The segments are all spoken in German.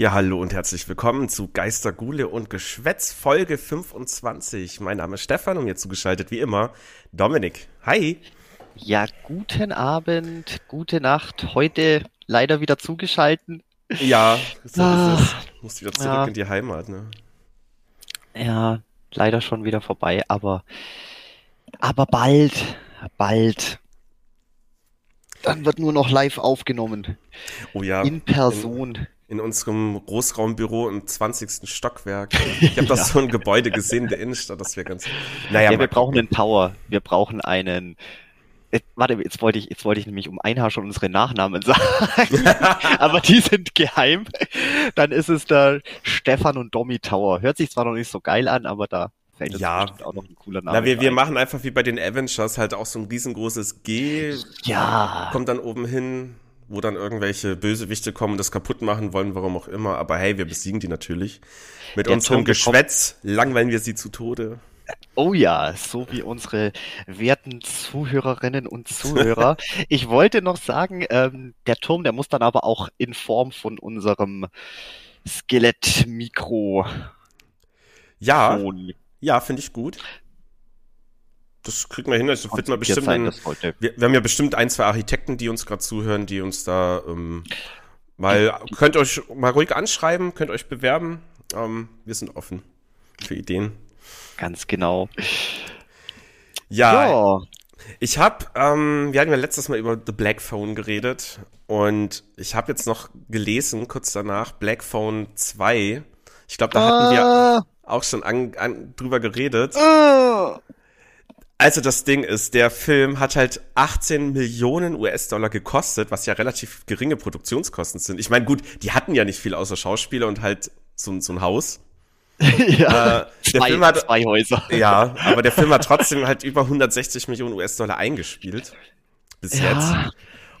Ja, hallo und herzlich willkommen zu Geister, Gule und Geschwätz Folge 25. Mein Name ist Stefan und mir zugeschaltet wie immer Dominik. Hi. Ja, guten Abend, gute Nacht. Heute leider wieder zugeschalten. Ja, so ah, ist es. Muss wieder zurück ja. in die Heimat, ne? Ja, leider schon wieder vorbei, aber aber bald, bald. Dann wird nur noch live aufgenommen. Oh ja. In Person. In in unserem Großraumbüro im 20. Stockwerk. Ich habe das ja. so ein Gebäude gesehen in der Innenstadt, das wäre ganz. Naja, ja, wir brauchen einen Tower. Wir brauchen einen. Jetzt, warte, jetzt wollte ich, jetzt wollte ich nämlich um ein Haar schon unsere Nachnamen sagen, aber die sind geheim. Dann ist es der Stefan und Domi Tower. Hört sich zwar noch nicht so geil an, aber da fällt ja. auch noch ein cooler Name. Na, wir, wir machen einfach wie bei den Avengers halt auch so ein riesengroßes G. Ja. Kommt dann oben hin wo dann irgendwelche Bösewichte kommen und das kaputt machen wollen, warum auch immer. Aber hey, wir besiegen die natürlich. Mit Der unserem Geschwätz langweilen wir sie zu Tode. Oh ja, so wie unsere werten Zuhörerinnen und Zuhörer. ich wollte noch sagen, ähm, der Turm, der muss dann aber auch in Form von unserem Skelettmikro. Ja, ja, finde ich gut das kriegen wir hin. Also wird man bestimmt sein, wir, wir, haben ja bestimmt ein, zwei Architekten, die uns gerade zuhören, die uns da ähm, mal könnt euch mal ruhig anschreiben, könnt euch bewerben. Ähm, wir sind offen für Ideen. Ganz genau. Ja. ja. Ich habe, ähm, wir hatten ja letztes Mal über The Black Phone geredet und ich habe jetzt noch gelesen, kurz danach, Black Phone 2. Ich glaube, da hatten wir ah. auch schon an, an, drüber geredet. Ah. Also das Ding ist, der Film hat halt 18 Millionen US-Dollar gekostet, was ja relativ geringe Produktionskosten sind. Ich meine, gut, die hatten ja nicht viel außer Schauspieler und halt so, so ein Haus. ja, äh, der zwei, Film hat, zwei Häuser. Ja, aber der Film hat trotzdem halt über 160 Millionen US-Dollar eingespielt. Bis ja. jetzt.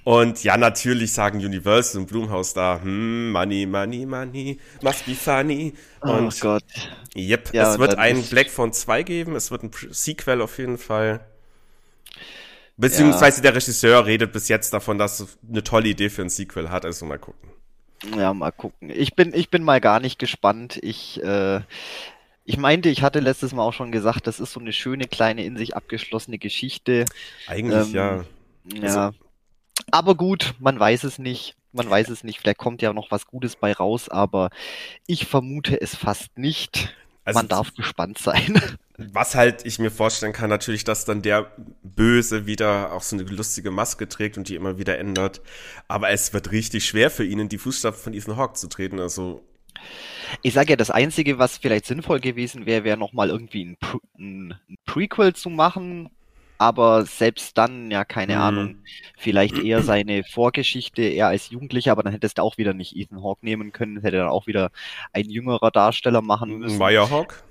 Und ja, natürlich sagen Universal und Blumhouse da, hm, money, money, money, must be funny. Oh und oh Gott. Yep, ja, es wird ein Black Phone 2 geben, es wird ein Sequel auf jeden Fall. Beziehungsweise ja. der Regisseur redet bis jetzt davon, dass er eine tolle Idee für ein Sequel hat, also mal gucken. Ja, mal gucken. Ich bin, ich bin mal gar nicht gespannt. Ich, äh, ich meinte, ich hatte letztes Mal auch schon gesagt, das ist so eine schöne kleine in sich abgeschlossene Geschichte. Eigentlich ähm, ja. Ja. Aber gut, man weiß es nicht. Man weiß es nicht. Vielleicht kommt ja noch was Gutes bei raus, aber ich vermute es fast nicht. Also man darf gespannt sein. Was halt ich mir vorstellen kann, natürlich, dass dann der Böse wieder auch so eine lustige Maske trägt und die immer wieder ändert. Aber es wird richtig schwer für ihn, in die Fußstapfen von Ethan Hawke zu treten. Also ich sage ja, das Einzige, was vielleicht sinnvoll gewesen wäre, wäre nochmal irgendwie ein, ein, Prequel zu machen, aber selbst dann, ja, keine mhm. Ahnung, vielleicht eher seine Vorgeschichte, eher als Jugendlicher, aber dann hättest du auch wieder nicht Ethan Hawke nehmen können, hätte dann auch wieder ein jüngerer Darsteller machen müssen. Maya Hawk?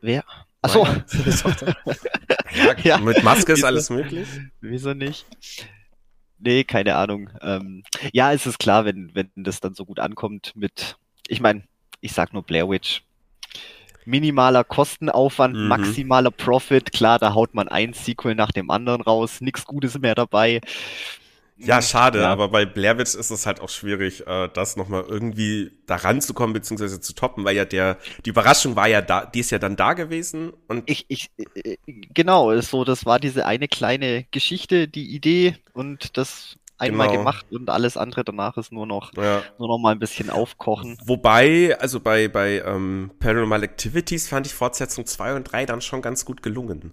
Wer? Achso. ja, ja, mit Maske ist alles möglich. Wieso nicht? Nee, keine Ahnung. Ähm, ja, es ist klar, wenn, wenn das dann so gut ankommt mit, ich meine, ich sag nur Blair Witch, minimaler Kostenaufwand, mhm. maximaler Profit. Klar, da haut man ein Sequel nach dem anderen raus, nichts Gutes mehr dabei. Ja, schade, ja. aber bei Blair Witch ist es halt auch schwierig, äh, das nochmal irgendwie da ranzukommen, beziehungsweise zu toppen, weil ja der, die Überraschung war ja da, die ist ja dann da gewesen und. Ich, ich, äh, genau, so, das war diese eine kleine Geschichte, die Idee und das einmal genau. gemacht und alles andere danach ist nur noch ja. nur noch mal ein bisschen aufkochen. Wobei, also bei bei ähm, Paranormal Activities fand ich Fortsetzung 2 und 3 dann schon ganz gut gelungen.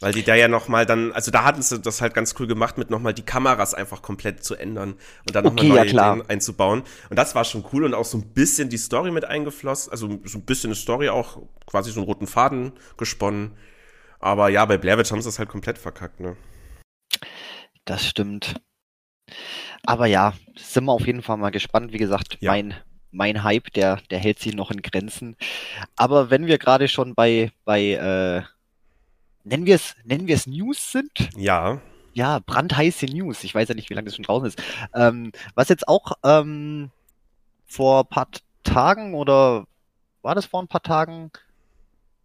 Weil die da ja noch mal dann, also da hatten sie das halt ganz cool gemacht, mit noch mal die Kameras einfach komplett zu ändern und dann okay, noch mal neue ja, Ideen einzubauen. Und das war schon cool und auch so ein bisschen die Story mit eingeflossen, also so ein bisschen eine Story auch, quasi so einen roten Faden gesponnen. Aber ja, bei Blair Witch haben sie es halt komplett verkackt, ne? Das stimmt. Aber ja, sind wir auf jeden Fall mal gespannt. Wie gesagt, ja. mein, mein Hype, der, der hält sich noch in Grenzen. Aber wenn wir gerade schon bei, bei äh, nennen wir es, nennen wir es News sind? Ja. Ja, brandheiße News. Ich weiß ja nicht, wie lange das schon draußen ist. Ähm, was jetzt auch ähm, vor ein paar Tagen oder war das vor ein paar Tagen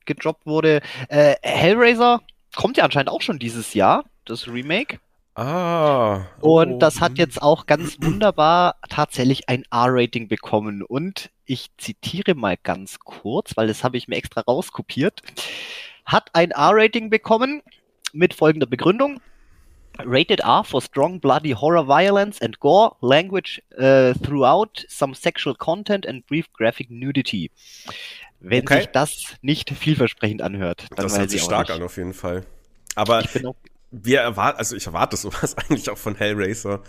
gedroppt wurde, äh, Hellraiser kommt ja anscheinend auch schon dieses Jahr, das Remake. Ah. Oh. Und das hat jetzt auch ganz wunderbar tatsächlich ein R-Rating bekommen. Und ich zitiere mal ganz kurz, weil das habe ich mir extra rauskopiert. Hat ein R-Rating bekommen mit folgender Begründung. Rated R for strong bloody horror violence and gore, language uh, throughout, some sexual content and brief graphic nudity. Wenn okay. sich das nicht vielversprechend anhört, dann das hört sich stark nicht. an auf jeden Fall. Aber wir erwarten, also ich erwarte sowas eigentlich auch von Hellraiser.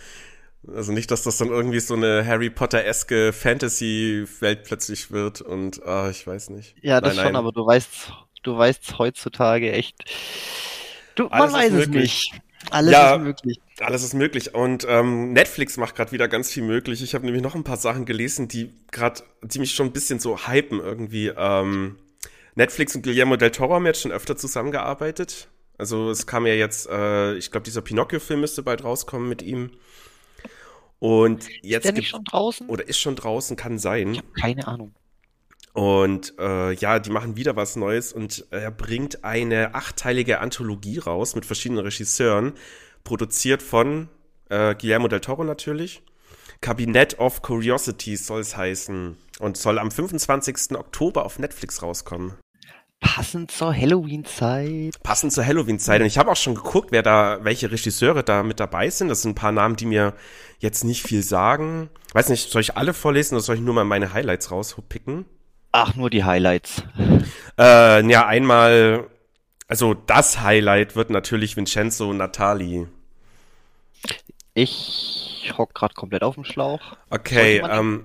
Also nicht, dass das dann irgendwie so eine Harry Potter-eske Fantasy-Welt plötzlich wird und ah, ich weiß nicht. Ja, das nein, schon, nein. aber du weißt, du weißt heutzutage echt. Du, man weiß es nicht. Alles ja, ist möglich. Alles ist möglich. Und ähm, Netflix macht gerade wieder ganz viel möglich. Ich habe nämlich noch ein paar Sachen gelesen, die gerade, die mich schon ein bisschen so hypen irgendwie. Ähm, Netflix und Guillermo del Toro haben jetzt schon öfter zusammengearbeitet. Also es kam ja jetzt, äh, ich glaube, dieser Pinocchio-Film müsste bald rauskommen mit ihm. Und jetzt ist der nicht schon draußen? Oder ist schon draußen, kann sein. Ich habe keine Ahnung. Und äh, ja, die machen wieder was Neues und er bringt eine achteilige Anthologie raus mit verschiedenen Regisseuren, produziert von äh, Guillermo del Toro natürlich. Cabinet of Curiosities soll es heißen und soll am 25. Oktober auf Netflix rauskommen. Passend zur Halloween-Zeit. Passend zur Halloween-Zeit. Und ich habe auch schon geguckt, wer da, welche Regisseure da mit dabei sind. Das sind ein paar Namen, die mir jetzt nicht viel sagen. Weiß nicht, soll ich alle vorlesen oder soll ich nur mal meine Highlights rauspicken? Ach, nur die Highlights. Äh, ja, einmal, also das Highlight wird natürlich Vincenzo Natali. Ich hock gerade komplett auf dem Schlauch. Okay, ähm,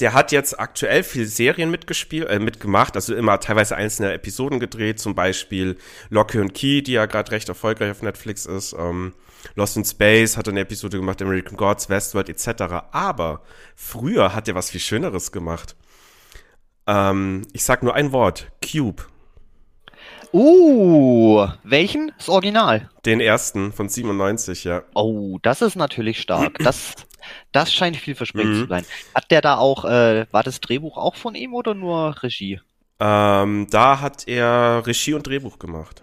der hat jetzt aktuell viel Serien mitgespielt, äh, mitgemacht, also immer teilweise einzelne Episoden gedreht, zum Beispiel Locke und Key, die ja gerade recht erfolgreich auf Netflix ist. Ähm, Lost in Space hat eine Episode gemacht, American Gods, Westworld etc. Aber früher hat er was viel Schöneres gemacht. Ähm, ich sag nur ein Wort. Cube. Uh, welchen? Das Original. Den ersten von 97, ja. Oh, das ist natürlich stark. Das, das scheint vielversprechend mhm. zu sein. Hat der da auch, äh, war das Drehbuch auch von ihm oder nur Regie? Ähm, da hat er Regie und Drehbuch gemacht.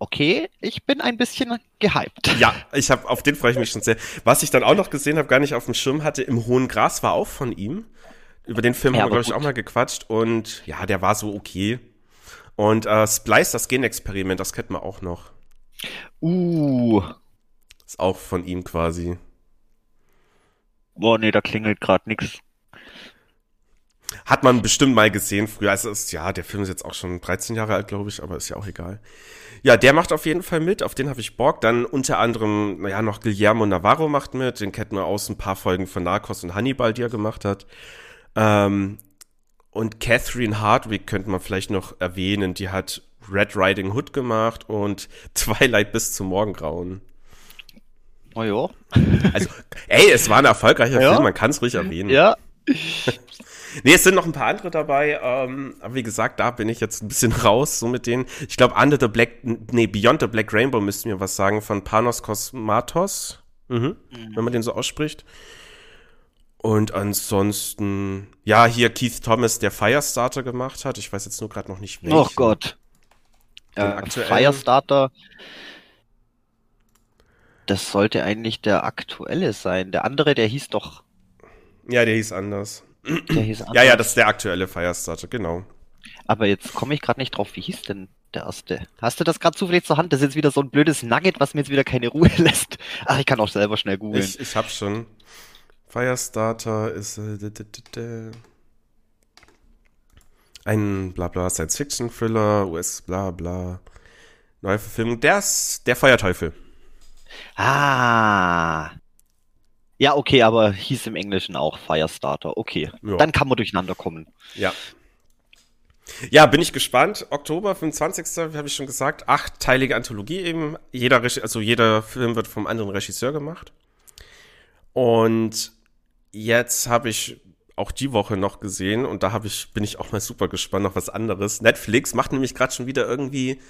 Okay, ich bin ein bisschen gehypt. Ja, ich habe auf den freue ich mich schon sehr. Was ich dann auch noch gesehen habe, gar nicht auf dem Schirm hatte, im Hohen Gras war auch von ihm. Über den Film ja, haben wir, glaube ich, auch mal gequatscht und ja, der war so okay. Und äh, Splice, das Genexperiment, das kennt man auch noch. Uh. Ist auch von ihm quasi. Boah, nee, da klingelt gerade nix. Hat man bestimmt mal gesehen früher. Also ist, ja, der Film ist jetzt auch schon 13 Jahre alt, glaube ich, aber ist ja auch egal. Ja, der macht auf jeden Fall mit, auf den habe ich Bock. Dann unter anderem, naja, noch Guillermo Navarro macht mit, den kennt man aus ein paar Folgen von Narcos und Hannibal, die er gemacht hat. Ähm, und Catherine Hardwick könnte man vielleicht noch erwähnen, die hat Red Riding Hood gemacht und Twilight bis zum Morgengrauen. Oh ja. Also, ey, es war ein erfolgreicher ja. Film, man kann es ruhig erwähnen. Ja. nee, es sind noch ein paar andere dabei, ähm, aber wie gesagt, da bin ich jetzt ein bisschen raus, so mit denen. Ich glaube, Under the Black, nee, Beyond the Black Rainbow müssten wir was sagen, von Panos Kosmatos, mhm. Mhm. wenn man den so ausspricht. Und ansonsten, ja, hier Keith Thomas, der Firestarter gemacht hat. Ich weiß jetzt nur gerade noch nicht welchen. Oh Gott. Ja, Firestarter. Das sollte eigentlich der aktuelle sein. Der andere, der hieß doch. Ja, der hieß anders. Der hieß anders. Ja, ja, das ist der aktuelle Firestarter, genau. Aber jetzt komme ich gerade nicht drauf. Wie hieß denn der erste? Hast du das gerade zufällig zur Hand? Das ist jetzt wieder so ein blödes Nugget, was mir jetzt wieder keine Ruhe lässt. Ach, ich kann auch selber schnell googeln. Ich, ich hab's schon. Firestarter ist äh, ein bla bla Science-Fiction-Thriller, US bla bla. Neue Verfilmung. Der ist der Feuerteufel. Ah. Ja, okay, aber hieß im Englischen auch Firestarter. Okay. Ja. Dann kann man durcheinander kommen. Ja. Ja, bin ich gespannt. Oktober 25. habe ich schon gesagt. Achtteilige Anthologie eben. Jeder, also jeder Film wird vom anderen Regisseur gemacht. Und jetzt habe ich auch die Woche noch gesehen und da habe ich bin ich auch mal super gespannt auf was anderes. Netflix macht nämlich gerade schon wieder irgendwie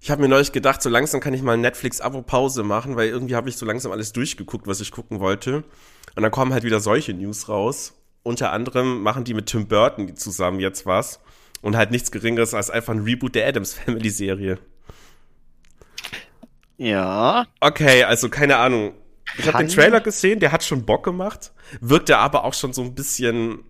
ich habe mir neulich gedacht, so langsam kann ich mal Netflix Abo Pause machen, weil irgendwie habe ich so langsam alles durchgeguckt, was ich gucken wollte. Und dann kommen halt wieder solche News raus. Unter anderem machen die mit Tim Burton zusammen jetzt was und halt nichts geringeres als einfach ein Reboot der Adams Family Serie. Ja. Okay, also keine Ahnung. Ich habe den Trailer gesehen, der hat schon Bock gemacht. Wirkt er aber auch schon so ein bisschen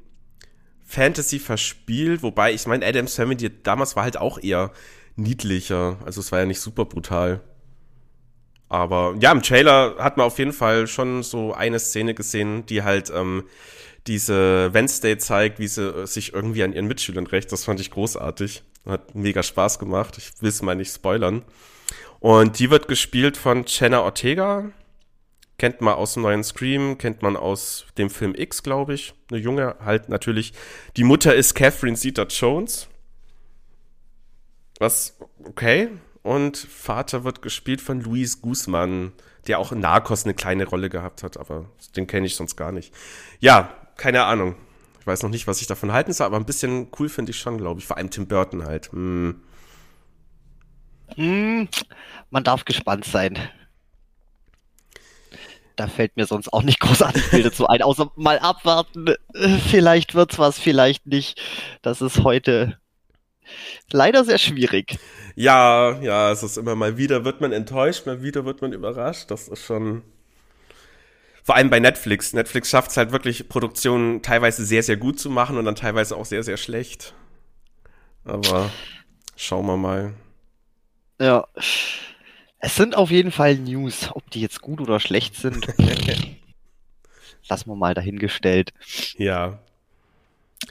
Fantasy verspielt, wobei ich meine, Adam's Family damals war halt auch eher niedlicher. Also es war ja nicht super brutal. Aber ja, im Trailer hat man auf jeden Fall schon so eine Szene gesehen, die halt ähm, diese Wednesday zeigt, wie sie äh, sich irgendwie an ihren Mitschülern rächt. Das fand ich großartig. Hat mega Spaß gemacht. Ich will es mal nicht spoilern. Und die wird gespielt von Jenna Ortega. Kennt man aus dem neuen Scream, kennt man aus dem Film X, glaube ich. Eine junge halt natürlich. Die Mutter ist Catherine Zeta-Jones. Was, okay. Und Vater wird gespielt von Luis Guzman, der auch in Narcos eine kleine Rolle gehabt hat, aber den kenne ich sonst gar nicht. Ja, keine Ahnung. Ich weiß noch nicht, was ich davon halten soll, aber ein bisschen cool finde ich schon, glaube ich. Vor allem Tim Burton halt. Hm. Hm, man darf gespannt sein. Da fällt mir sonst auch nicht großartig viel dazu ein, außer mal abwarten. Vielleicht wird's was, vielleicht nicht. Das ist heute leider sehr schwierig. Ja, ja, es ist immer mal wieder wird man enttäuscht, mal wieder wird man überrascht. Das ist schon. Vor allem bei Netflix. Netflix schafft es halt wirklich, Produktionen teilweise sehr, sehr gut zu machen und dann teilweise auch sehr, sehr schlecht. Aber schauen wir mal. Ja. Es sind auf jeden Fall News. Ob die jetzt gut oder schlecht sind, lassen wir mal dahingestellt. Ja.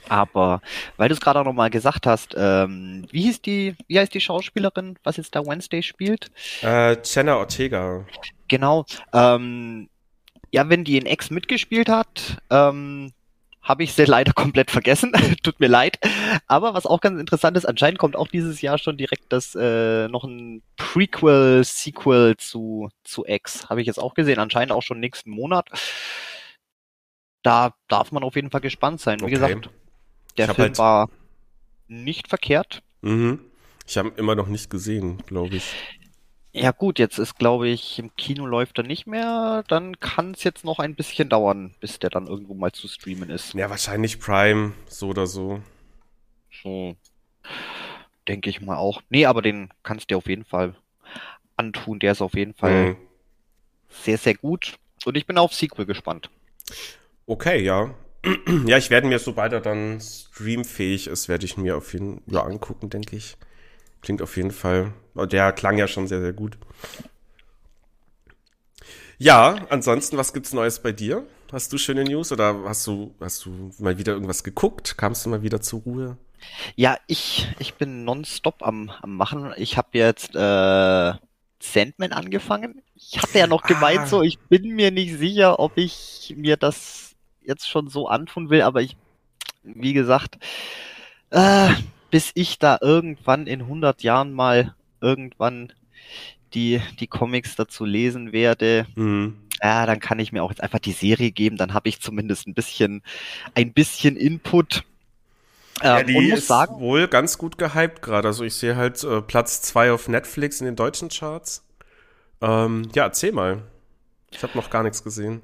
Aber weil du es gerade auch nochmal gesagt hast, ähm, wie hieß die, wie heißt die Schauspielerin, was jetzt da Wednesday spielt? Äh, Jenna Ortega. Genau. Ähm, ja, wenn die in X mitgespielt hat, ähm, habe ich sie leider komplett vergessen. Tut mir leid. Aber was auch ganz interessant ist, anscheinend kommt auch dieses Jahr schon direkt das äh, noch ein Prequel, Sequel zu, zu X. Habe ich jetzt auch gesehen. Anscheinend auch schon nächsten Monat. Da darf man auf jeden Fall gespannt sein. Wie okay. gesagt, der Film halt war nicht verkehrt. Mhm. Ich habe immer noch nicht gesehen, glaube ich. Ja gut, jetzt ist, glaube ich, im Kino läuft er nicht mehr. Dann kann es jetzt noch ein bisschen dauern, bis der dann irgendwo mal zu streamen ist. Ja, wahrscheinlich Prime, so oder so. So. Denke ich mal auch. Nee, aber den kannst du dir auf jeden Fall antun. Der ist auf jeden Fall mhm. sehr, sehr gut. Und ich bin auf Sequel gespannt. Okay, ja. ja, ich werde mir, sobald er dann streamfähig ist, werde ich mir auf jeden Fall ja, angucken, denke ich. Klingt auf jeden Fall. Der klang ja schon sehr, sehr gut. Ja, ansonsten, was gibt's Neues bei dir? Hast du schöne News oder hast du, hast du mal wieder irgendwas geguckt? Kamst du mal wieder zur Ruhe? Ja, ich, ich bin nonstop am, am Machen. Ich habe jetzt äh, Sandman angefangen. Ich hatte ja noch gemeint, ah. so, ich bin mir nicht sicher, ob ich mir das jetzt schon so antun will, aber ich, wie gesagt, äh, bis ich da irgendwann in 100 Jahren mal irgendwann die, die Comics dazu lesen werde, mhm. ja, dann kann ich mir auch jetzt einfach die Serie geben, dann habe ich zumindest ein bisschen, ein bisschen Input. Ja, ähm, die ist sagen, wohl ganz gut gehypt gerade. Also ich sehe halt äh, Platz zwei auf Netflix in den deutschen Charts. Ähm, ja, erzähl mal. Ich habe noch gar nichts gesehen.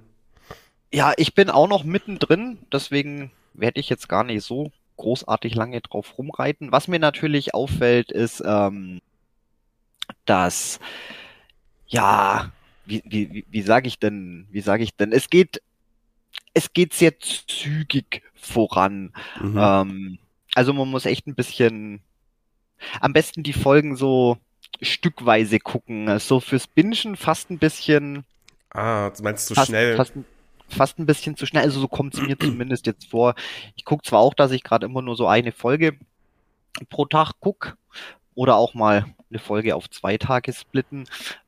Ja, ich bin auch noch mittendrin, deswegen werde ich jetzt gar nicht so großartig lange drauf rumreiten. Was mir natürlich auffällt, ist, ähm, dass, ja, wie, wie, wie sage ich denn, wie sage ich denn, es geht, es geht sehr zügig voran. Mhm. Ähm, also man muss echt ein bisschen, am besten die Folgen so stückweise gucken. So fürs Bingen fast ein bisschen. Ah, meinst du fast, schnell? Fast, fast ein bisschen zu schnell. Also so kommt es mir zumindest jetzt vor. Ich gucke zwar auch, dass ich gerade immer nur so eine Folge pro Tag gucke oder auch mal eine Folge auf zwei Tage splitten.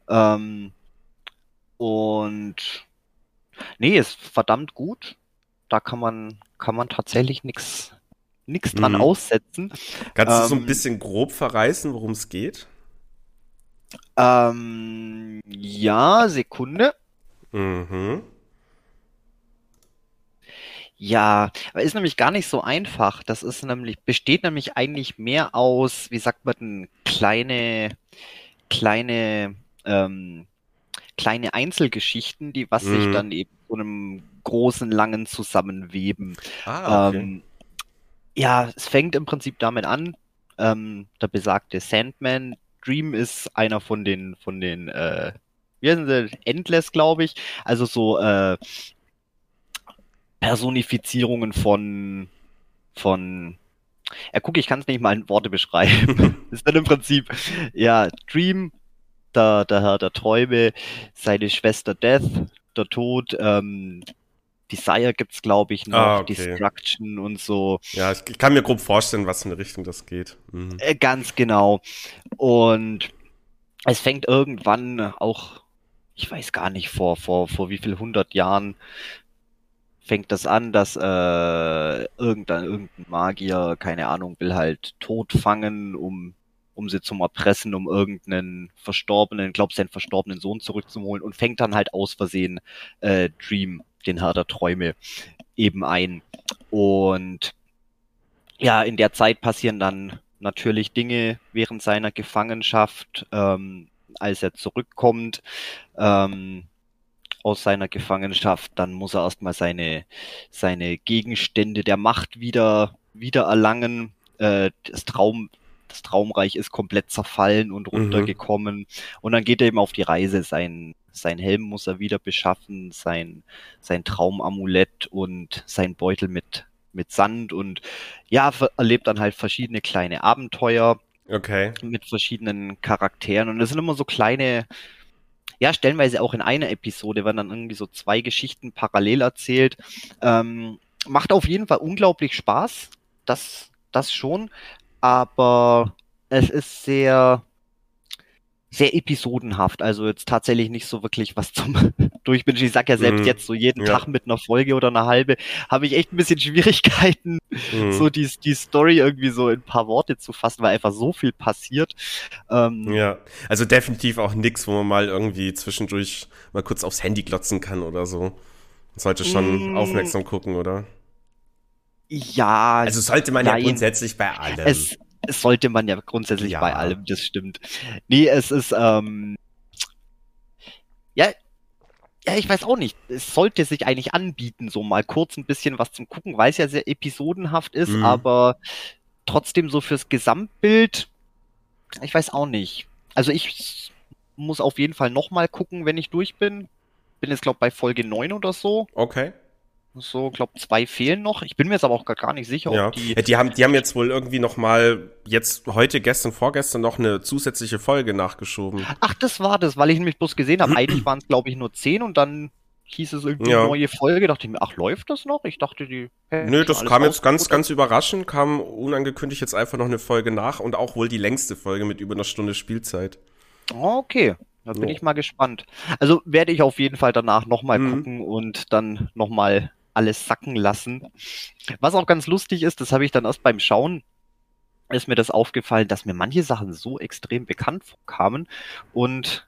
Ähm, und nee, ist verdammt gut. Da kann man, kann man tatsächlich nichts nix dran mhm. aussetzen. Kannst ähm, du so ein ähm, bisschen grob verreißen, worum es geht? Ähm, ja, Sekunde. Mhm. Ja, ist nämlich gar nicht so einfach. Das ist nämlich, besteht nämlich eigentlich mehr aus, wie sagt man, kleine, kleine, ähm, kleine Einzelgeschichten, die was mhm. sich dann eben zu einem großen, langen zusammenweben. Ah, okay. Ähm, ja, es fängt im Prinzip damit an, ähm, der besagte Sandman Dream ist einer von den, von den, äh, wie heißen sie, Endless, glaube ich. Also so äh, Personifizierungen von, von ja, guck, ich kann es nicht mal in Worte beschreiben. ist dann im Prinzip, ja, Dream, der, der Herr der Träume, seine Schwester Death, der Tod, ähm, Desire gibt's glaube ich noch, ah, okay. Destruction und so. Ja, ich, ich, kann mir grob vorstellen, was in eine Richtung das geht. Mhm. Äh, ganz genau. Und es fängt irgendwann auch, ich weiß gar nicht, vor, vor, vor wie viel hundert Jahren fängt das an, dass äh, irgendein, irgendein Magier, keine Ahnung, will halt Tod fangen, um um sie zu erpressen, um irgendeinen verstorbenen, glaub seinen verstorbenen Sohn zurückzuholen und fängt dann halt aus Versehen äh, Dream, den Herr der Träume, eben ein. Und ja, in der Zeit passieren dann natürlich Dinge während seiner Gefangenschaft, ähm, als er zurückkommt. Ähm, aus seiner Gefangenschaft, dann muss er erstmal seine, seine Gegenstände der Macht wieder, wieder erlangen. Äh, das Traum, das Traumreich ist komplett zerfallen und mhm. runtergekommen. Mhm. Und dann geht er eben auf die Reise. Sein, sein Helm muss er wieder beschaffen, sein, sein Traumamulett und sein Beutel mit, mit Sand und ja, erlebt dann halt verschiedene kleine Abenteuer. Okay. Mit verschiedenen Charakteren. Und es sind immer so kleine, ja, stellenweise auch in einer Episode werden dann irgendwie so zwei Geschichten parallel erzählt. Ähm, macht auf jeden Fall unglaublich Spaß. Das, das schon. Aber es ist sehr, sehr episodenhaft. Also jetzt tatsächlich nicht so wirklich was zum Durchbingen. Ich sag ja selbst mm, jetzt so jeden ja. Tag mit einer Folge oder einer halbe habe ich echt ein bisschen Schwierigkeiten, mm. so die, die Story irgendwie so in ein paar Worte zu fassen, weil einfach so viel passiert. Ähm, ja, also definitiv auch nix, wo man mal irgendwie zwischendurch mal kurz aufs Handy glotzen kann oder so. Man sollte schon mm, aufmerksam gucken, oder? Ja. Also sollte man nein, ja grundsätzlich bei allem. Es, es sollte man ja grundsätzlich ja. bei allem, das stimmt. Nee, es ist, ähm, ja, ja, ich weiß auch nicht. Es sollte sich eigentlich anbieten, so mal kurz ein bisschen was zum Gucken, weil es ja sehr episodenhaft ist, mhm. aber trotzdem so fürs Gesamtbild, ich weiß auch nicht. Also ich muss auf jeden Fall nochmal gucken, wenn ich durch bin. Bin jetzt, glaube bei Folge 9 oder so. Okay. So, glaube zwei fehlen noch. Ich bin mir jetzt aber auch gar nicht sicher, ja. ob die. Die haben, die haben jetzt wohl irgendwie noch mal jetzt heute, gestern, vorgestern noch eine zusätzliche Folge nachgeschoben. Ach, das war das, weil ich nämlich bloß gesehen habe. Eigentlich waren es glaube ich nur zehn und dann hieß es irgendwie ja. neue Folge. Dachte ich mir, ach läuft das noch? Ich dachte die. Nö, das kam jetzt ganz, ganz überraschend. Kam unangekündigt jetzt einfach noch eine Folge nach und auch wohl die längste Folge mit über einer Stunde Spielzeit. Okay. Da bin ich mal gespannt. Also werde ich auf jeden Fall danach nochmal mhm. gucken und dann nochmal alles sacken lassen. Was auch ganz lustig ist, das habe ich dann erst beim Schauen ist mir das aufgefallen, dass mir manche Sachen so extrem bekannt vorkamen und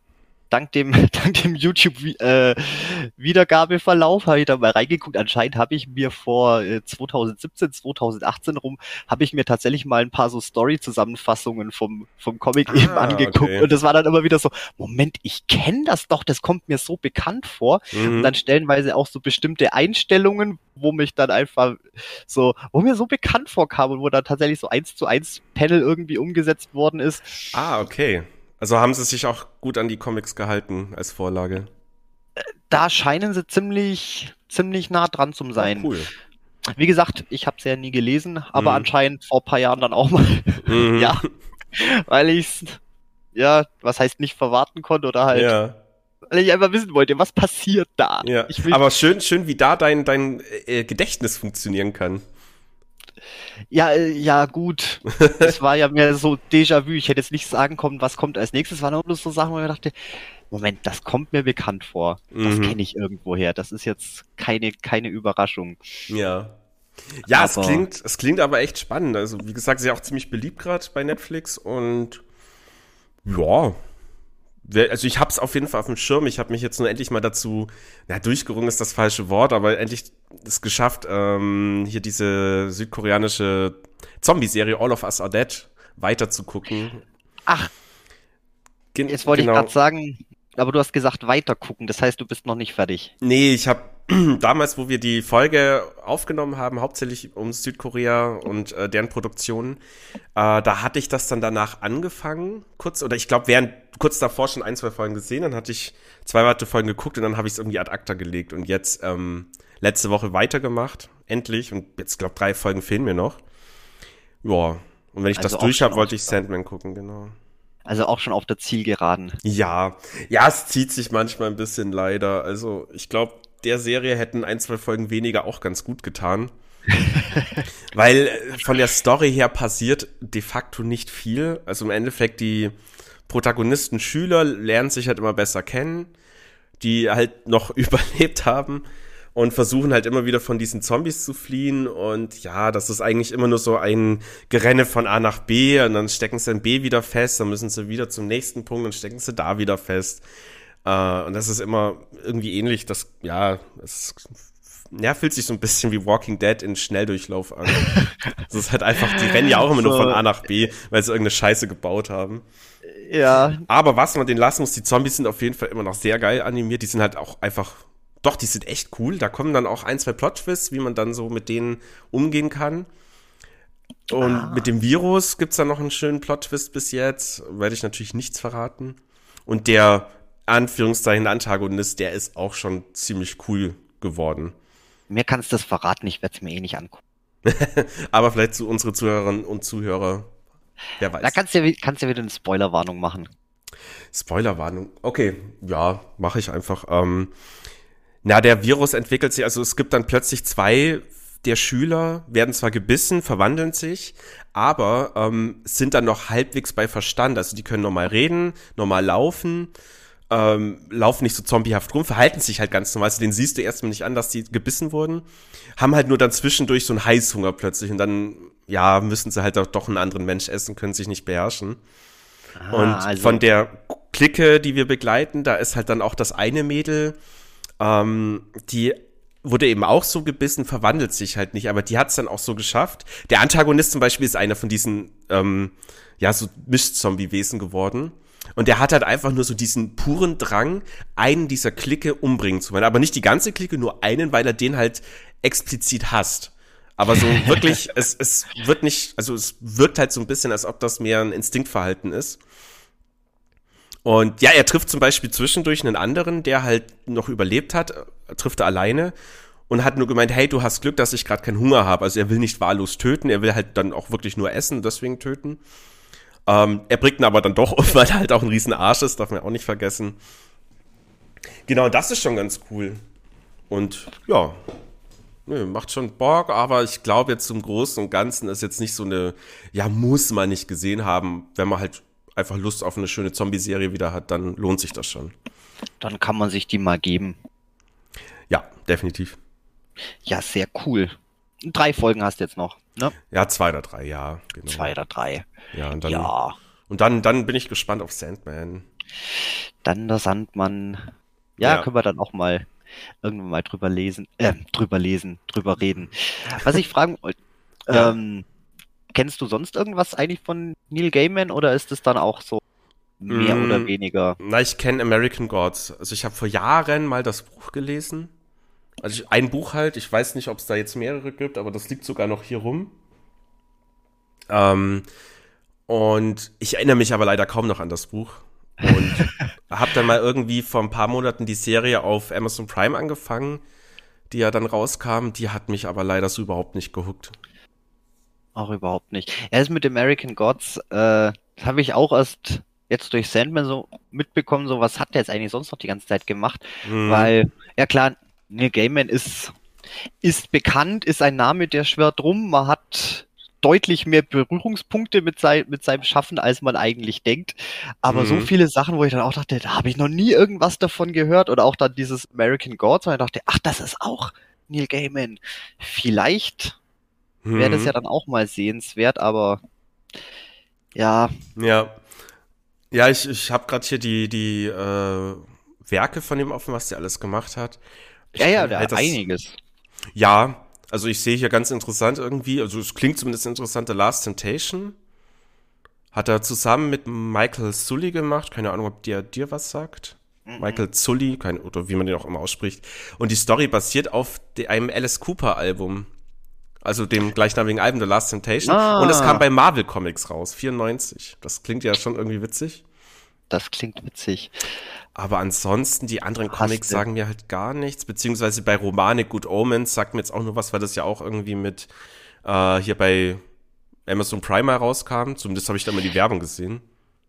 dank dem, dank dem YouTube-Wiedergabeverlauf äh, habe ich da mal reingeguckt. Anscheinend habe ich mir vor äh, 2017, 2018 rum, habe ich mir tatsächlich mal ein paar so Story-Zusammenfassungen vom, vom Comic ah, eben angeguckt. Okay. Und das war dann immer wieder so, Moment, ich kenne das doch, das kommt mir so bekannt vor. Mhm. Und dann stellenweise auch so bestimmte Einstellungen, wo mich dann einfach so, wo mir so bekannt vorkam und wo dann tatsächlich so eins zu eins Panel irgendwie umgesetzt worden ist. Ah, okay. Also haben sie sich auch gut an die Comics gehalten als Vorlage. Da scheinen sie ziemlich, ziemlich nah dran zu sein. Oh, cool. Wie gesagt, ich habe es ja nie gelesen, aber mhm. anscheinend vor paar Jahren dann auch mal. Mhm. ja, weil ich ja, was heißt nicht verwarten konnte oder halt. Ja. Weil ich einfach wissen wollte, was passiert da. Ja. aber schön, schön, wie da dein, dein äh, Gedächtnis funktionieren kann. Ja, äh, ja, gut. Es war ja mehr so Déjà-vu. Ich hätte jetzt nicht sagen können, was kommt als nächstes. Es waren nur so Sachen, wo ich dachte, Moment, das kommt mir bekannt vor. Das mhm. kenne ich irgendwoher. Das ist jetzt keine, keine Überraschung. Ja. Ja, aber, es klingt, es klingt aber echt spannend. Also, wie gesagt, sie ist auch ziemlich beliebt gerade bei Netflix und ja, also ich habe es auf jeden Fall auf dem Schirm. Ich habe mich jetzt nur endlich mal dazu, ja, durchgerungen ist das falsche Wort, aber endlich es geschafft, ähm, hier diese südkoreanische Zombie-Serie All of Us Are Dead weiter zu gucken. Ach, Gen jetzt wollte genau. ich gerade sagen, aber du hast gesagt weiter gucken, das heißt, du bist noch nicht fertig. Nee, ich habe damals, wo wir die Folge aufgenommen haben, hauptsächlich um Südkorea und äh, deren Produktionen, äh, da hatte ich das dann danach angefangen, kurz, oder ich glaube, während kurz davor schon ein, zwei Folgen gesehen, dann hatte ich zwei weitere Folgen geguckt und dann habe ich es irgendwie ad acta gelegt und jetzt ähm, letzte Woche weitergemacht, endlich, und jetzt glaube drei Folgen fehlen mir noch. Ja, und wenn ich also das durch habe, wollte ich Sandman gucken, genau. Also auch schon auf der Zielgeraden. Ja, ja, es zieht sich manchmal ein bisschen leider. Also ich glaube, der Serie hätten ein, zwei Folgen weniger auch ganz gut getan. Weil äh, von der Story her passiert de facto nicht viel. Also im Endeffekt die Protagonisten Schüler lernen sich halt immer besser kennen, die halt noch überlebt haben und versuchen halt immer wieder von diesen Zombies zu fliehen. Und ja, das ist eigentlich immer nur so ein Gerenne von A nach B und dann stecken sie in B wieder fest, dann müssen sie wieder zum nächsten Punkt und stecken sie da wieder fest. Äh, und das ist immer irgendwie ähnlich. Das, ja, es ja, fühlt sich so ein bisschen wie Walking Dead in Schnelldurchlauf an. Das ist halt einfach, die rennen ja auch immer so. nur von A nach B, weil sie irgendeine Scheiße gebaut haben. Ja. Aber was man den lassen muss, die Zombies sind auf jeden Fall immer noch sehr geil animiert. Die sind halt auch einfach doch, die sind echt cool. Da kommen dann auch ein, zwei Plot-Twists, wie man dann so mit denen umgehen kann. Und ah. mit dem Virus gibt es dann noch einen schönen Plot-Twist bis jetzt. Werde ich natürlich nichts verraten. Und der Anführungszeichen Antagonist, der ist auch schon ziemlich cool geworden. Mir kannst du das verraten, ich werde es mir eh nicht angucken. Aber vielleicht zu unsere Zuhörerinnen und Zuhörer, wer weiß. Da kannst du ja, kannst ja wieder eine Spoilerwarnung machen. Spoilerwarnung, okay, ja, mache ich einfach. Ähm, na, der Virus entwickelt sich, also es gibt dann plötzlich zwei der Schüler, werden zwar gebissen, verwandeln sich, aber ähm, sind dann noch halbwegs bei Verstand. Also die können normal reden, normal laufen, ähm, laufen nicht so zombiehaft rum, verhalten sich halt ganz normal. Also den siehst du erstmal nicht an, dass die gebissen wurden. Haben halt nur dann zwischendurch so einen Heißhunger plötzlich und dann, ja, müssen sie halt doch einen anderen Mensch essen, können sich nicht beherrschen. Ah, und also von der Clique, die wir begleiten, da ist halt dann auch das eine Mädel, ähm, die wurde eben auch so gebissen, verwandelt sich halt nicht, aber die hat es dann auch so geschafft. Der Antagonist zum Beispiel ist einer von diesen, ähm, ja, so Mischzombie-Wesen geworden. Und der hat halt einfach nur so diesen puren Drang, einen dieser Clique umbringen zu wollen. Aber nicht die ganze Clique, nur einen, weil er den halt explizit hasst. Aber so wirklich, es, es wird nicht, also es wirkt halt so ein bisschen, als ob das mehr ein Instinktverhalten ist. Und ja, er trifft zum Beispiel zwischendurch einen anderen, der halt noch überlebt hat, trifft er alleine und hat nur gemeint, hey, du hast Glück, dass ich gerade keinen Hunger habe. Also er will nicht wahllos töten, er will halt dann auch wirklich nur essen, deswegen töten. Ähm, er bringt ihn aber dann doch um, weil er halt auch ein riesen Arsch ist, darf man auch nicht vergessen. Genau, das ist schon ganz cool. Und ja, nö, macht schon Bock, aber ich glaube jetzt zum Großen und Ganzen ist jetzt nicht so eine, ja, muss man nicht gesehen haben, wenn man halt einfach Lust auf eine schöne Zombie-Serie wieder hat, dann lohnt sich das schon. Dann kann man sich die mal geben. Ja, definitiv. Ja, sehr cool. Drei Folgen hast du jetzt noch, ne? Ja, zwei oder drei, ja. Genau. Zwei oder drei. Ja, und dann, ja. Und dann, dann bin ich gespannt auf Sandman. Dann der Sandmann. Ja, ja, können wir dann auch mal irgendwann mal drüber lesen, äh, drüber lesen, drüber reden. Was ich fragen wollte, ja. ähm, Kennst du sonst irgendwas eigentlich von Neil Gaiman oder ist es dann auch so mehr mm, oder weniger? Na, ich kenne American Gods. Also ich habe vor Jahren mal das Buch gelesen. Also ich, ein Buch halt, ich weiß nicht, ob es da jetzt mehrere gibt, aber das liegt sogar noch hier rum. Ähm, und ich erinnere mich aber leider kaum noch an das Buch. Und habe dann mal irgendwie vor ein paar Monaten die Serie auf Amazon Prime angefangen, die ja dann rauskam. Die hat mich aber leider so überhaupt nicht gehuckt. Auch überhaupt nicht. Er ist mit American Gods, äh, habe ich auch erst jetzt durch Sandman so mitbekommen, so was hat der jetzt eigentlich sonst noch die ganze Zeit gemacht? Mhm. Weil, ja klar, Neil Gaiman ist, ist bekannt, ist ein Name, der schwört rum. Man hat deutlich mehr Berührungspunkte mit, sein, mit seinem Schaffen, als man eigentlich denkt. Aber mhm. so viele Sachen, wo ich dann auch dachte, da habe ich noch nie irgendwas davon gehört. Oder auch dann dieses American Gods, wo ich dachte, ach, das ist auch Neil Gaiman. Vielleicht mhm. wäre das ja dann auch mal sehenswert, aber ja. Ja. Ja, ich, ich habe gerade hier die, die äh, Werke von ihm offen, was der alles gemacht hat. Ich ja, ja, hat das, einiges. Ja, also ich sehe hier ganz interessant irgendwie, also es klingt zumindest interessant, The Last Temptation. Hat er zusammen mit Michael Sully gemacht. Keine Ahnung, ob der dir was sagt. Mhm. Michael Zully, kein, oder wie man den auch immer ausspricht. Und die Story basiert auf einem Alice Cooper Album. Also dem gleichnamigen Album The Last Temptation. Ah. Und es kam bei Marvel Comics raus, 94. Das klingt ja schon irgendwie witzig. Das klingt witzig. Aber ansonsten, die anderen Hast Comics sagen mir halt gar nichts. Beziehungsweise bei Romane Good Omens sagt mir jetzt auch nur was, weil das ja auch irgendwie mit äh, hier bei Amazon Prime rauskam. Zumindest habe ich da mal die Werbung gesehen.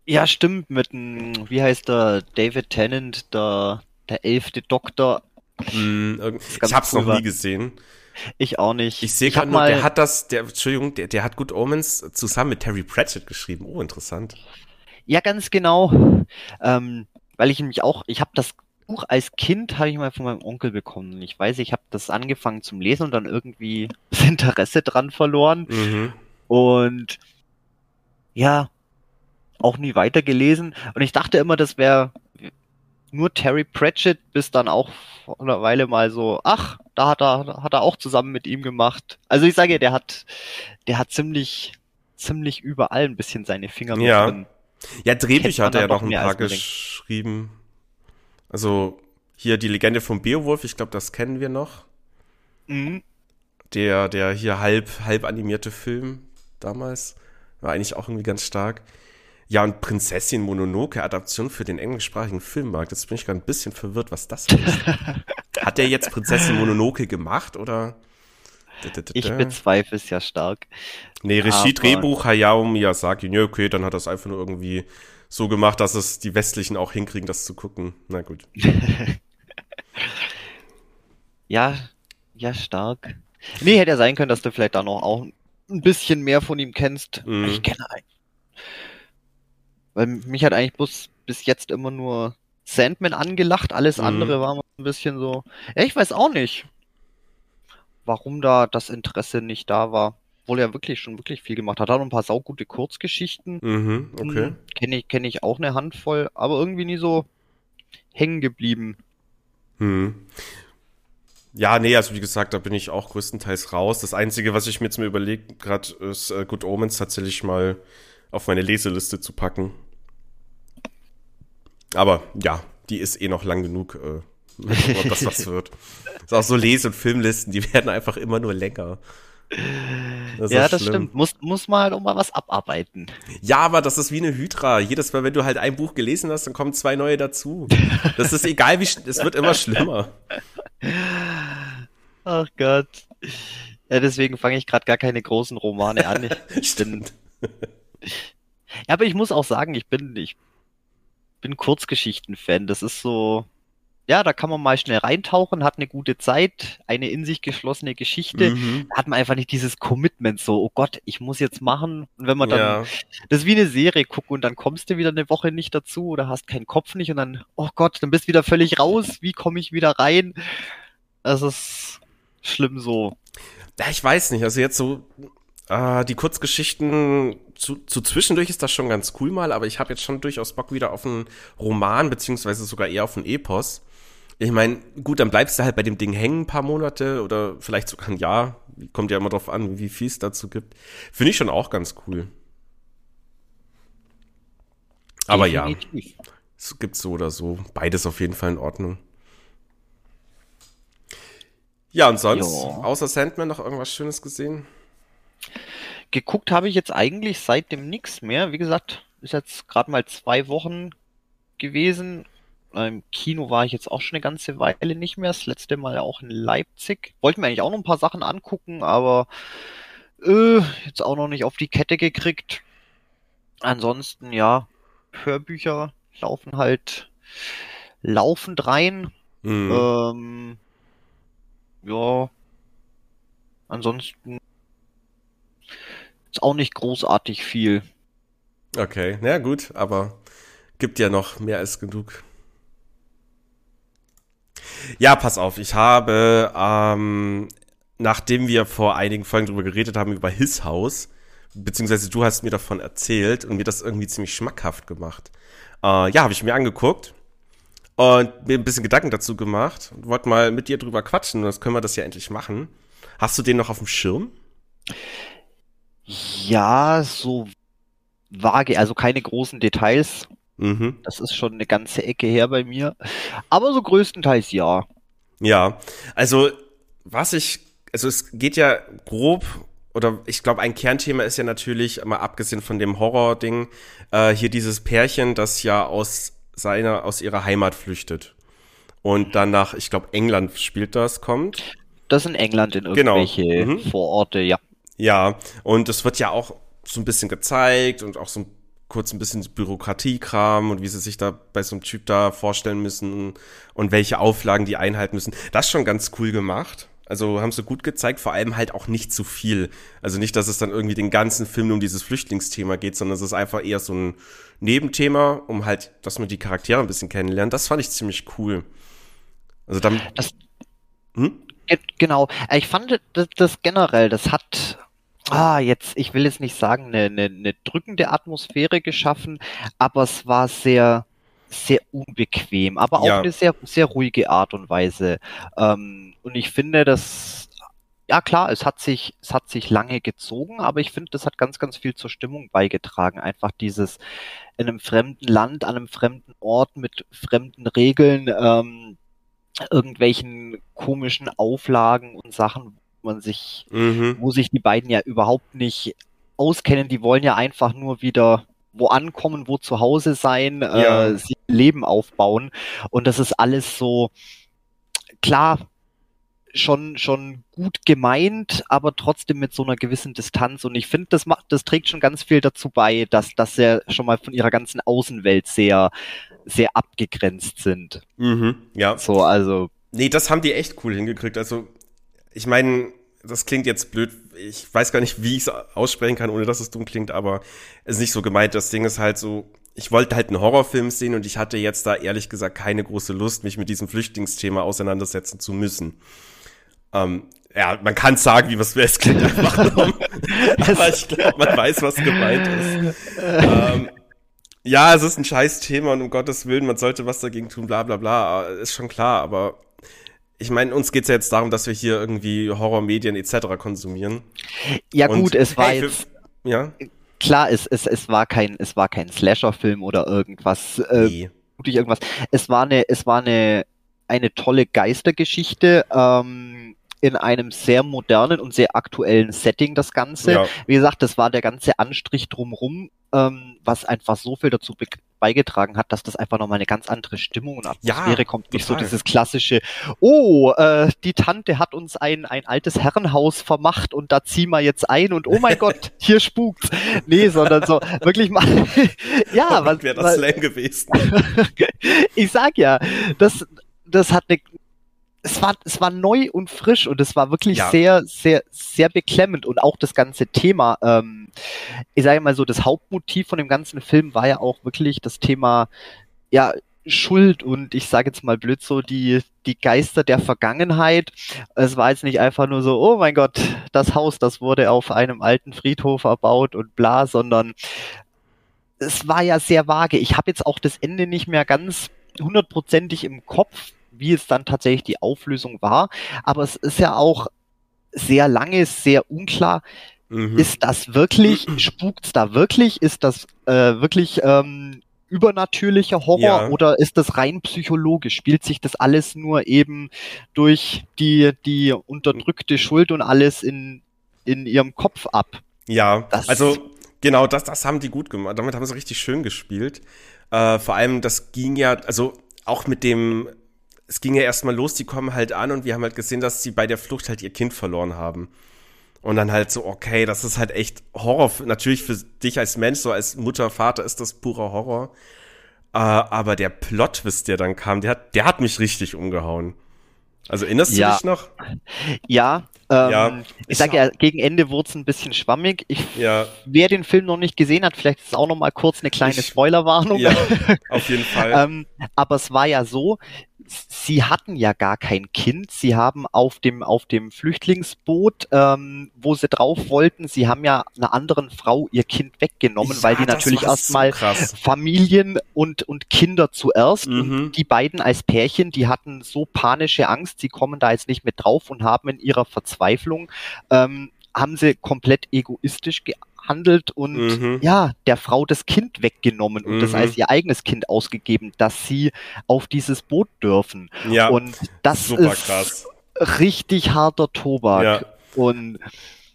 Ja, stimmt, mit dem, wie heißt der, David Tennant, der, der elfte Doktor. Mm, ich hab's cool noch nie gesehen. Ich auch nicht. Ich sehe gerade nur, der hat das, der, Entschuldigung, der, der hat Good Omens zusammen mit Terry Pratchett geschrieben. Oh, interessant. Ja, ganz genau. Ähm, weil ich nämlich auch, ich habe das Buch als Kind habe ich mal von meinem Onkel bekommen. Ich weiß, ich habe das angefangen zum Lesen und dann irgendwie das Interesse dran verloren. Mhm. Und ja, auch nie weitergelesen. Und ich dachte immer, das wäre nur Terry Pratchett, bis dann auch vor einer Weile mal so, ach, da hat er, hat er auch zusammen mit ihm gemacht. Also ich sage, der hat, der hat ziemlich, ziemlich überall ein bisschen seine Finger mit ja. drin. Ja, Drehbücher hat er ja noch ein paar geschrieben. Also hier die Legende vom Beowulf, ich glaube, das kennen wir noch. Mhm. Der, der hier halb, halb animierte Film damals war eigentlich auch irgendwie ganz stark. Ja, und Prinzessin Mononoke Adaption für den englischsprachigen Filmmarkt. Jetzt bin ich gerade ein bisschen verwirrt, was das ist. Hat der jetzt Prinzessin Mononoke gemacht oder? Ich bezweifle es ja stark. Nee, Regie, Drehbuch Hayao Miyazaki. Ja, okay, dann hat er es einfach nur irgendwie so gemacht, dass es die Westlichen auch hinkriegen, das zu gucken. Na gut. ja, ja, stark. Nee, hätte ja sein können, dass du vielleicht da noch auch ein bisschen mehr von ihm kennst. Mm. Ich kenne eigentlich weil mich hat eigentlich bloß bis jetzt immer nur Sandman angelacht, alles mhm. andere war mal ein bisschen so. Ja, ich weiß auch nicht, warum da das Interesse nicht da war. Obwohl er wirklich schon wirklich viel gemacht hat. Hat auch ein paar saugute Kurzgeschichten. Mhm, okay. Hm, Kenne ich, kenn ich auch eine Handvoll, aber irgendwie nie so hängen geblieben. Hm. Ja, nee, also wie gesagt, da bin ich auch größtenteils raus. Das Einzige, was ich mir jetzt überlege, gerade ist äh, Good Omens tatsächlich mal auf meine Leseliste zu packen. Aber ja, die ist eh noch lang genug, äh, ob das was wird. ist auch so Lese- und Filmlisten, die werden einfach immer nur länger. Das ja, das schlimm. stimmt. Muss, muss man halt auch mal was abarbeiten. Ja, aber das ist wie eine Hydra. Jedes Mal, wenn du halt ein Buch gelesen hast, dann kommen zwei neue dazu. Das ist egal, wie, es wird immer schlimmer. Ach Gott. Ja, deswegen fange ich gerade gar keine großen Romane an. Bin, ja, aber ich muss auch sagen, ich bin, ich bin Kurzgeschichten-Fan. Das ist so, ja, da kann man mal schnell reintauchen, hat eine gute Zeit, eine in sich geschlossene Geschichte. Mhm. Da hat man einfach nicht dieses Commitment, so, oh Gott, ich muss jetzt machen. Und wenn man dann, ja. das ist wie eine Serie gucken und dann kommst du wieder eine Woche nicht dazu oder hast keinen Kopf nicht und dann, oh Gott, dann bist du wieder völlig raus. Wie komme ich wieder rein? Das ist schlimm so. Ja, ich weiß nicht. Also jetzt so, äh, die Kurzgeschichten zu, zu zwischendurch ist das schon ganz cool mal, aber ich habe jetzt schon durchaus Bock wieder auf einen Roman, beziehungsweise sogar eher auf einen Epos. Ich meine, gut, dann bleibst du halt bei dem Ding hängen ein paar Monate oder vielleicht sogar ein Jahr. Kommt ja immer drauf an, wie viel es dazu gibt. Finde ich schon auch ganz cool. Aber Definitiv. ja, es gibt so oder so. Beides auf jeden Fall in Ordnung. Ja, und sonst, jo. außer Sandman, noch irgendwas Schönes gesehen? Geguckt habe ich jetzt eigentlich seitdem nichts mehr. Wie gesagt, ist jetzt gerade mal zwei Wochen gewesen. Im Kino war ich jetzt auch schon eine ganze Weile nicht mehr. Das letzte Mal auch in Leipzig. Wollten mir eigentlich auch noch ein paar Sachen angucken, aber äh, jetzt auch noch nicht auf die Kette gekriegt. Ansonsten, ja, Hörbücher laufen halt laufend rein. Mhm. Ähm, ja, ansonsten ist auch nicht großartig viel. Okay, na gut, aber gibt ja noch mehr als genug. Ja, pass auf, ich habe, ähm, nachdem wir vor einigen Folgen darüber geredet haben, über His House, beziehungsweise du hast mir davon erzählt und mir das irgendwie ziemlich schmackhaft gemacht. Äh, ja, habe ich mir angeguckt und mir ein bisschen Gedanken dazu gemacht und wollte mal mit dir drüber quatschen, das können wir das ja endlich machen. Hast du den noch auf dem Schirm? Ja, so vage, also keine großen Details. Mhm. Das ist schon eine ganze Ecke her bei mir. Aber so größtenteils ja. Ja, also was ich, also es geht ja grob, oder ich glaube, ein Kernthema ist ja natürlich, mal abgesehen von dem Horror-Ding, äh, hier dieses Pärchen, das ja aus seiner, aus ihrer Heimat flüchtet. Und dann nach, ich glaube, England spielt das, kommt. Das in England in genau. irgendwelche genau. mhm. Vororte, ja. Ja, und es wird ja auch so ein bisschen gezeigt und auch so ein kurz ein bisschen Bürokratiekram und wie sie sich da bei so einem Typ da vorstellen müssen und welche Auflagen die einhalten müssen. Das ist schon ganz cool gemacht. Also haben sie gut gezeigt, vor allem halt auch nicht zu viel. Also nicht, dass es dann irgendwie den ganzen Film um dieses Flüchtlingsthema geht, sondern es ist einfach eher so ein Nebenthema, um halt, dass man die Charaktere ein bisschen kennenlernt. Das fand ich ziemlich cool. Also dann. Das, hm? Genau. Ich fand das, das generell, das hat ah, jetzt, ich will jetzt nicht sagen, eine, eine, eine drückende Atmosphäre geschaffen, aber es war sehr, sehr unbequem, aber auch ja. eine sehr, sehr ruhige Art und Weise. Ähm, und ich finde, dass, ja klar, es hat sich, es hat sich lange gezogen, aber ich finde, das hat ganz, ganz viel zur Stimmung beigetragen. Einfach dieses in einem fremden Land, an einem fremden Ort mit fremden Regeln, ähm, irgendwelchen komischen Auflagen und Sachen, man sich, mhm. wo sich die beiden ja überhaupt nicht auskennen. Die wollen ja einfach nur wieder wo ankommen, wo zu Hause sein, ja. äh, Leben aufbauen. Und das ist alles so klar schon schon gut gemeint, aber trotzdem mit so einer gewissen Distanz. Und ich finde, das macht, das trägt schon ganz viel dazu bei, dass dass sie schon mal von ihrer ganzen Außenwelt sehr sehr abgegrenzt sind. Mhm, ja. So also. Nee, das haben die echt cool hingekriegt. Also ich meine, das klingt jetzt blöd. Ich weiß gar nicht, wie ich es aussprechen kann, ohne dass es dumm klingt, aber es ist nicht so gemeint. Das Ding ist halt so, ich wollte halt einen Horrorfilm sehen und ich hatte jetzt da ehrlich gesagt keine große Lust, mich mit diesem Flüchtlingsthema auseinandersetzen zu müssen. Ähm, ja, man kann sagen, wie was es klingt einfach dumm. aber ich glaube, man weiß, was gemeint ist. ähm, ja, es ist ein scheiß Thema und um Gottes Willen, man sollte was dagegen tun, bla bla bla, ist schon klar, aber ich meine, uns geht's ja jetzt darum, dass wir hier irgendwie Horrormedien etc. konsumieren. Ja Und, gut, es war hey, jetzt für, ja? klar, es, es, es war kein es war kein Slasher-Film oder irgendwas. Äh, nee. irgendwas. Es war eine es war eine eine tolle Geistergeschichte. Ähm, in einem sehr modernen und sehr aktuellen Setting das Ganze. Ja. Wie gesagt, das war der ganze Anstrich drumrum, ähm, was einfach so viel dazu beigetragen hat, dass das einfach nochmal eine ganz andere Stimmung und Atmosphäre ja, kommt. Nicht total. so dieses klassische, oh, äh, die Tante hat uns ein, ein altes Herrenhaus vermacht und da ziehen wir jetzt ein und oh mein Gott, hier spukt's. Nee, sondern so wirklich mal, ja, was wäre das Slang gewesen. ich sag ja, das, das hat eine es war, es war neu und frisch und es war wirklich ja. sehr, sehr, sehr beklemmend und auch das ganze Thema, ähm, ich sage mal so, das Hauptmotiv von dem ganzen Film war ja auch wirklich das Thema, ja, Schuld und ich sage jetzt mal blöd so, die, die Geister der Vergangenheit. Es war jetzt nicht einfach nur so, oh mein Gott, das Haus, das wurde auf einem alten Friedhof erbaut und bla, sondern es war ja sehr vage. Ich habe jetzt auch das Ende nicht mehr ganz hundertprozentig im Kopf, wie es dann tatsächlich die Auflösung war. Aber es ist ja auch sehr lange, sehr unklar. Mhm. Ist das wirklich, spukt's da wirklich? Ist das äh, wirklich ähm, übernatürlicher Horror ja. oder ist das rein psychologisch? Spielt sich das alles nur eben durch die, die unterdrückte Schuld und alles in, in ihrem Kopf ab? Ja, das also genau, das, das haben die gut gemacht. Damit haben sie richtig schön gespielt. Äh, vor allem, das ging ja, also auch mit dem es ging ja erstmal los, die kommen halt an und wir haben halt gesehen, dass sie bei der Flucht halt ihr Kind verloren haben. Und dann halt so, okay, das ist halt echt Horror. Natürlich für dich als Mensch, so als Mutter, Vater ist das purer Horror. Äh, aber der Plot-Twist, der dann kam, der hat, der hat mich richtig umgehauen. Also erinnerst du ja. dich noch? Ja, ähm, ja, ich sage ja, gegen Ende wurde es ein bisschen schwammig. Ich, ja. Wer den Film noch nicht gesehen hat, vielleicht ist es auch noch mal kurz eine kleine Spoilerwarnung. Ja, auf jeden Fall. ähm, aber es war ja so, sie hatten ja gar kein Kind. Sie haben auf dem, auf dem Flüchtlingsboot, ähm, wo sie drauf wollten, sie haben ja einer anderen Frau ihr Kind weggenommen, ja, weil die natürlich erstmal so Familien und, und Kinder zuerst. Mhm. Und die beiden als Pärchen, die hatten so panische Angst, sie kommen da jetzt nicht mit drauf und haben in ihrer Verzweiflung ähm, haben sie komplett egoistisch gehandelt und mhm. ja, der Frau das Kind weggenommen und mhm. das als ihr eigenes Kind ausgegeben, dass sie auf dieses Boot dürfen. Ja, und das ist krass. richtig harter Tobak. Ja. Und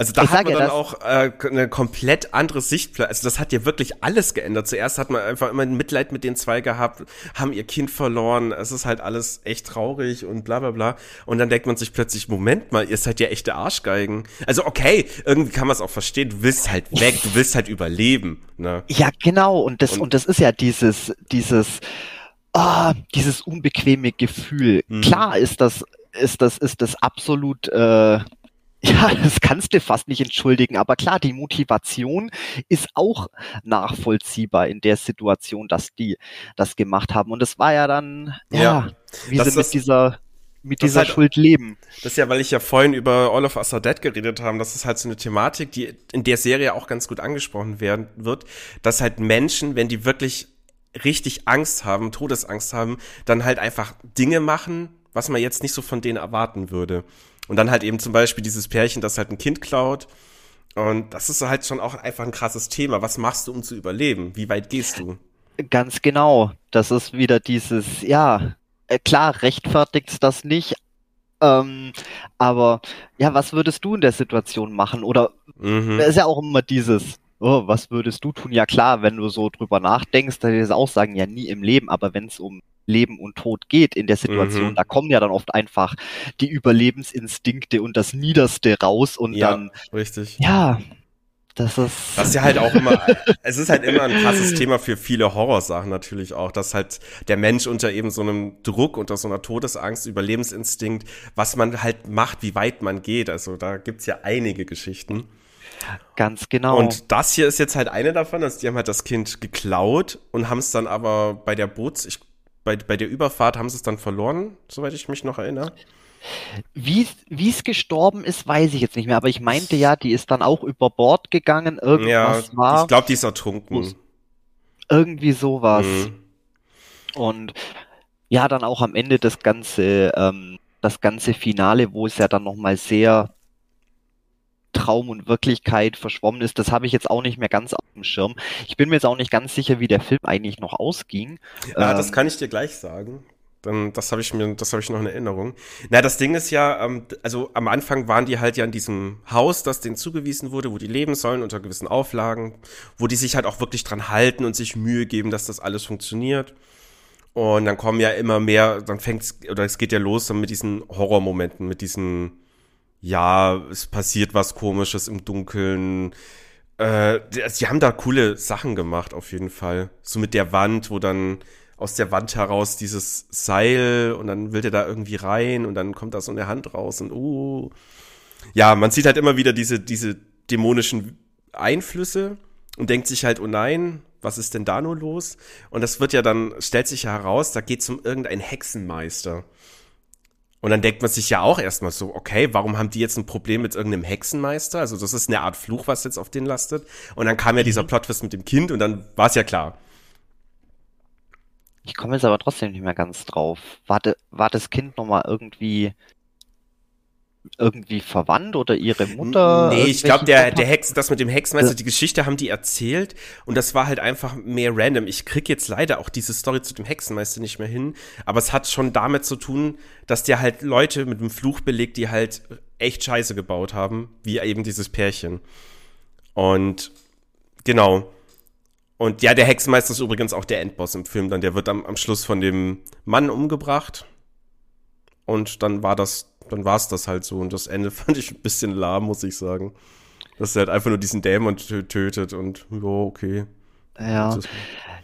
also da ich hat man ja, dann auch äh, eine komplett andere Sichtplan. Also das hat ja wirklich alles geändert. Zuerst hat man einfach immer Mitleid mit den zwei gehabt, haben ihr Kind verloren. Es ist halt alles echt traurig und bla bla bla. Und dann denkt man sich plötzlich, Moment mal, ihr seid ja echte Arschgeigen. Also okay, irgendwie kann man es auch verstehen. Du willst halt weg, du willst halt überleben. Ne? Ja, genau. Und das, und, und das ist ja dieses, dieses, ah, dieses unbequeme Gefühl. Mhm. Klar ist das, ist das, ist das absolut äh, ja, das kannst du fast nicht entschuldigen, aber klar, die Motivation ist auch nachvollziehbar in der Situation, dass die das gemacht haben. Und es war ja dann, ja, ja wie sie mit dieser mit dieser halt, Schuld leben. Das ist ja, weil ich ja vorhin über All of Us Are Dead geredet haben, das ist halt so eine Thematik, die in der Serie auch ganz gut angesprochen werden wird, dass halt Menschen, wenn die wirklich richtig Angst haben, Todesangst haben, dann halt einfach Dinge machen, was man jetzt nicht so von denen erwarten würde. Und dann halt eben zum Beispiel dieses Pärchen, das halt ein Kind klaut. Und das ist halt schon auch einfach ein krasses Thema. Was machst du, um zu überleben? Wie weit gehst du? Ganz genau. Das ist wieder dieses, ja, äh, klar, rechtfertigt das nicht. Ähm, aber ja, was würdest du in der Situation machen? Oder mhm. ist ja auch immer dieses, oh, was würdest du tun? Ja klar, wenn du so drüber nachdenkst, dann ist auch sagen, ja nie im Leben, aber wenn es um Leben und Tod geht in der Situation. Mhm. Da kommen ja dann oft einfach die Überlebensinstinkte und das Niederste raus und ja, dann. Richtig. Ja. Das ist. Das ist ja halt auch immer, es ist halt immer ein krasses Thema für viele Horrorsachen natürlich auch, dass halt der Mensch unter eben so einem Druck, unter so einer Todesangst, Überlebensinstinkt, was man halt macht, wie weit man geht. Also da gibt's ja einige Geschichten. Ganz genau. Und das hier ist jetzt halt eine davon, also die haben halt das Kind geklaut und haben es dann aber bei der Boots, ich bei, bei der Überfahrt haben sie es dann verloren, soweit ich mich noch erinnere. Wie es gestorben ist, weiß ich jetzt nicht mehr, aber ich meinte ja, die ist dann auch über Bord gegangen, irgendwas ja, war. Ich glaube, die ist ertrunken. Irgendwie sowas. Mhm. Und ja, dann auch am Ende das ganze, ähm, das ganze Finale, wo es ja dann nochmal sehr Traum und Wirklichkeit verschwommen ist, das habe ich jetzt auch nicht mehr ganz auf dem Schirm. Ich bin mir jetzt auch nicht ganz sicher, wie der Film eigentlich noch ausging. Ja, ähm, das kann ich dir gleich sagen. Dann, das habe ich mir, das habe ich noch in Erinnerung. Na, das Ding ist ja, ähm, also am Anfang waren die halt ja in diesem Haus, das denen zugewiesen wurde, wo die leben sollen unter gewissen Auflagen, wo die sich halt auch wirklich dran halten und sich Mühe geben, dass das alles funktioniert. Und dann kommen ja immer mehr, dann fängt's oder es geht ja los dann mit diesen Horrormomenten, mit diesen ja, es passiert was Komisches im Dunkeln. Äh, sie haben da coole Sachen gemacht, auf jeden Fall. So mit der Wand, wo dann aus der Wand heraus dieses Seil und dann will der da irgendwie rein und dann kommt da so eine Hand raus und uh. Ja, man sieht halt immer wieder diese, diese dämonischen Einflüsse und denkt sich halt, oh nein, was ist denn da nur los? Und das wird ja dann, stellt sich ja heraus, da geht es um irgendeinen Hexenmeister. Und dann denkt man sich ja auch erstmal so, okay, warum haben die jetzt ein Problem mit irgendeinem Hexenmeister? Also das ist eine Art Fluch, was jetzt auf den lastet. Und dann kam ja dieser mhm. Plotwist mit dem Kind und dann war es ja klar. Ich komme jetzt aber trotzdem nicht mehr ganz drauf. War, de, war das Kind nochmal irgendwie irgendwie verwandt oder ihre Mutter? Nee, ich glaube, der, der Hex, das mit dem Hexenmeister, die Geschichte haben die erzählt und das war halt einfach mehr random. Ich krieg jetzt leider auch diese Story zu dem Hexenmeister nicht mehr hin, aber es hat schon damit zu tun, dass der halt Leute mit einem Fluch belegt, die halt echt Scheiße gebaut haben, wie eben dieses Pärchen. Und genau. Und ja, der Hexenmeister ist übrigens auch der Endboss im Film dann. Der wird am, am Schluss von dem Mann umgebracht. Und dann war das dann war es das halt so. Und das Ende fand ich ein bisschen lahm, muss ich sagen. Dass er halt einfach nur diesen Dämon tötet und ja, okay. Ja.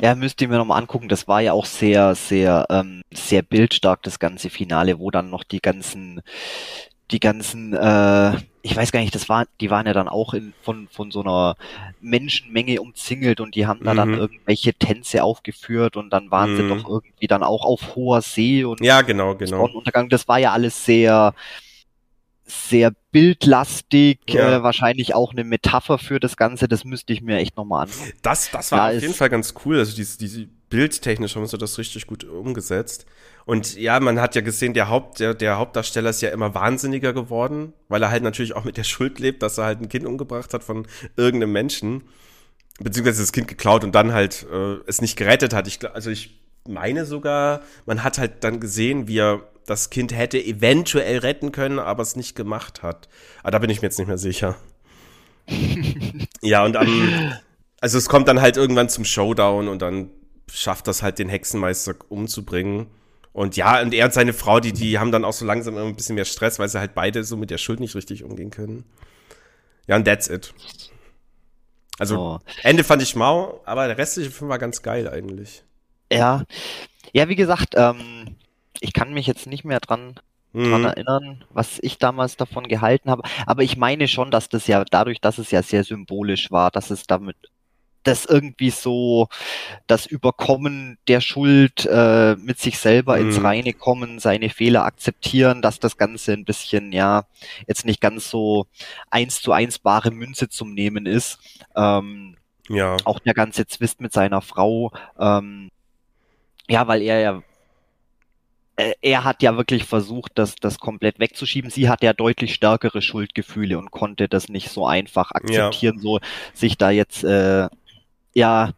Ja, müsst ihr mir nochmal angucken. Das war ja auch sehr, sehr, ähm, sehr bildstark, das ganze Finale, wo dann noch die ganzen, die ganzen, äh, ich weiß gar nicht, das war, die waren ja dann auch in, von, von so einer Menschenmenge umzingelt und die haben da mhm. dann irgendwelche Tänze aufgeführt und dann waren mhm. sie doch irgendwie dann auch auf hoher See und ja, genau, genau. Untergang. Das war ja alles sehr, sehr bildlastig, ja. äh, wahrscheinlich auch eine Metapher für das Ganze, das müsste ich mir echt nochmal anschauen. Das, das war ja, auf jeden Fall ganz cool, also diese, diese bildtechnisch haben sie das richtig gut umgesetzt. Und ja, man hat ja gesehen, der, Haupt, der, der Hauptdarsteller ist ja immer wahnsinniger geworden, weil er halt natürlich auch mit der Schuld lebt, dass er halt ein Kind umgebracht hat von irgendeinem Menschen. Beziehungsweise das Kind geklaut und dann halt äh, es nicht gerettet hat. Ich, also ich meine sogar, man hat halt dann gesehen, wie er das Kind hätte eventuell retten können, aber es nicht gemacht hat. Aber da bin ich mir jetzt nicht mehr sicher. ja, und am, also es kommt dann halt irgendwann zum Showdown und dann schafft das halt den Hexenmeister umzubringen. Und ja, und er und seine Frau, die, die haben dann auch so langsam immer ein bisschen mehr Stress, weil sie halt beide so mit der Schuld nicht richtig umgehen können. Ja, und that's it. Also, oh. Ende fand ich mau, aber der restliche Film war ganz geil eigentlich. Ja, ja, wie gesagt, ähm, ich kann mich jetzt nicht mehr dran, mhm. dran erinnern, was ich damals davon gehalten habe. Aber ich meine schon, dass das ja dadurch, dass es ja sehr symbolisch war, dass es damit das irgendwie so das Überkommen der Schuld äh, mit sich selber mhm. ins Reine kommen, seine Fehler akzeptieren, dass das Ganze ein bisschen, ja, jetzt nicht ganz so eins zu eins bare Münze zum Nehmen ist. Ähm, ja. Auch der ganze Zwist mit seiner Frau, ähm, ja, weil er ja äh, er hat ja wirklich versucht, das, das komplett wegzuschieben. Sie hat ja deutlich stärkere Schuldgefühle und konnte das nicht so einfach akzeptieren, ja. so sich da jetzt äh, ja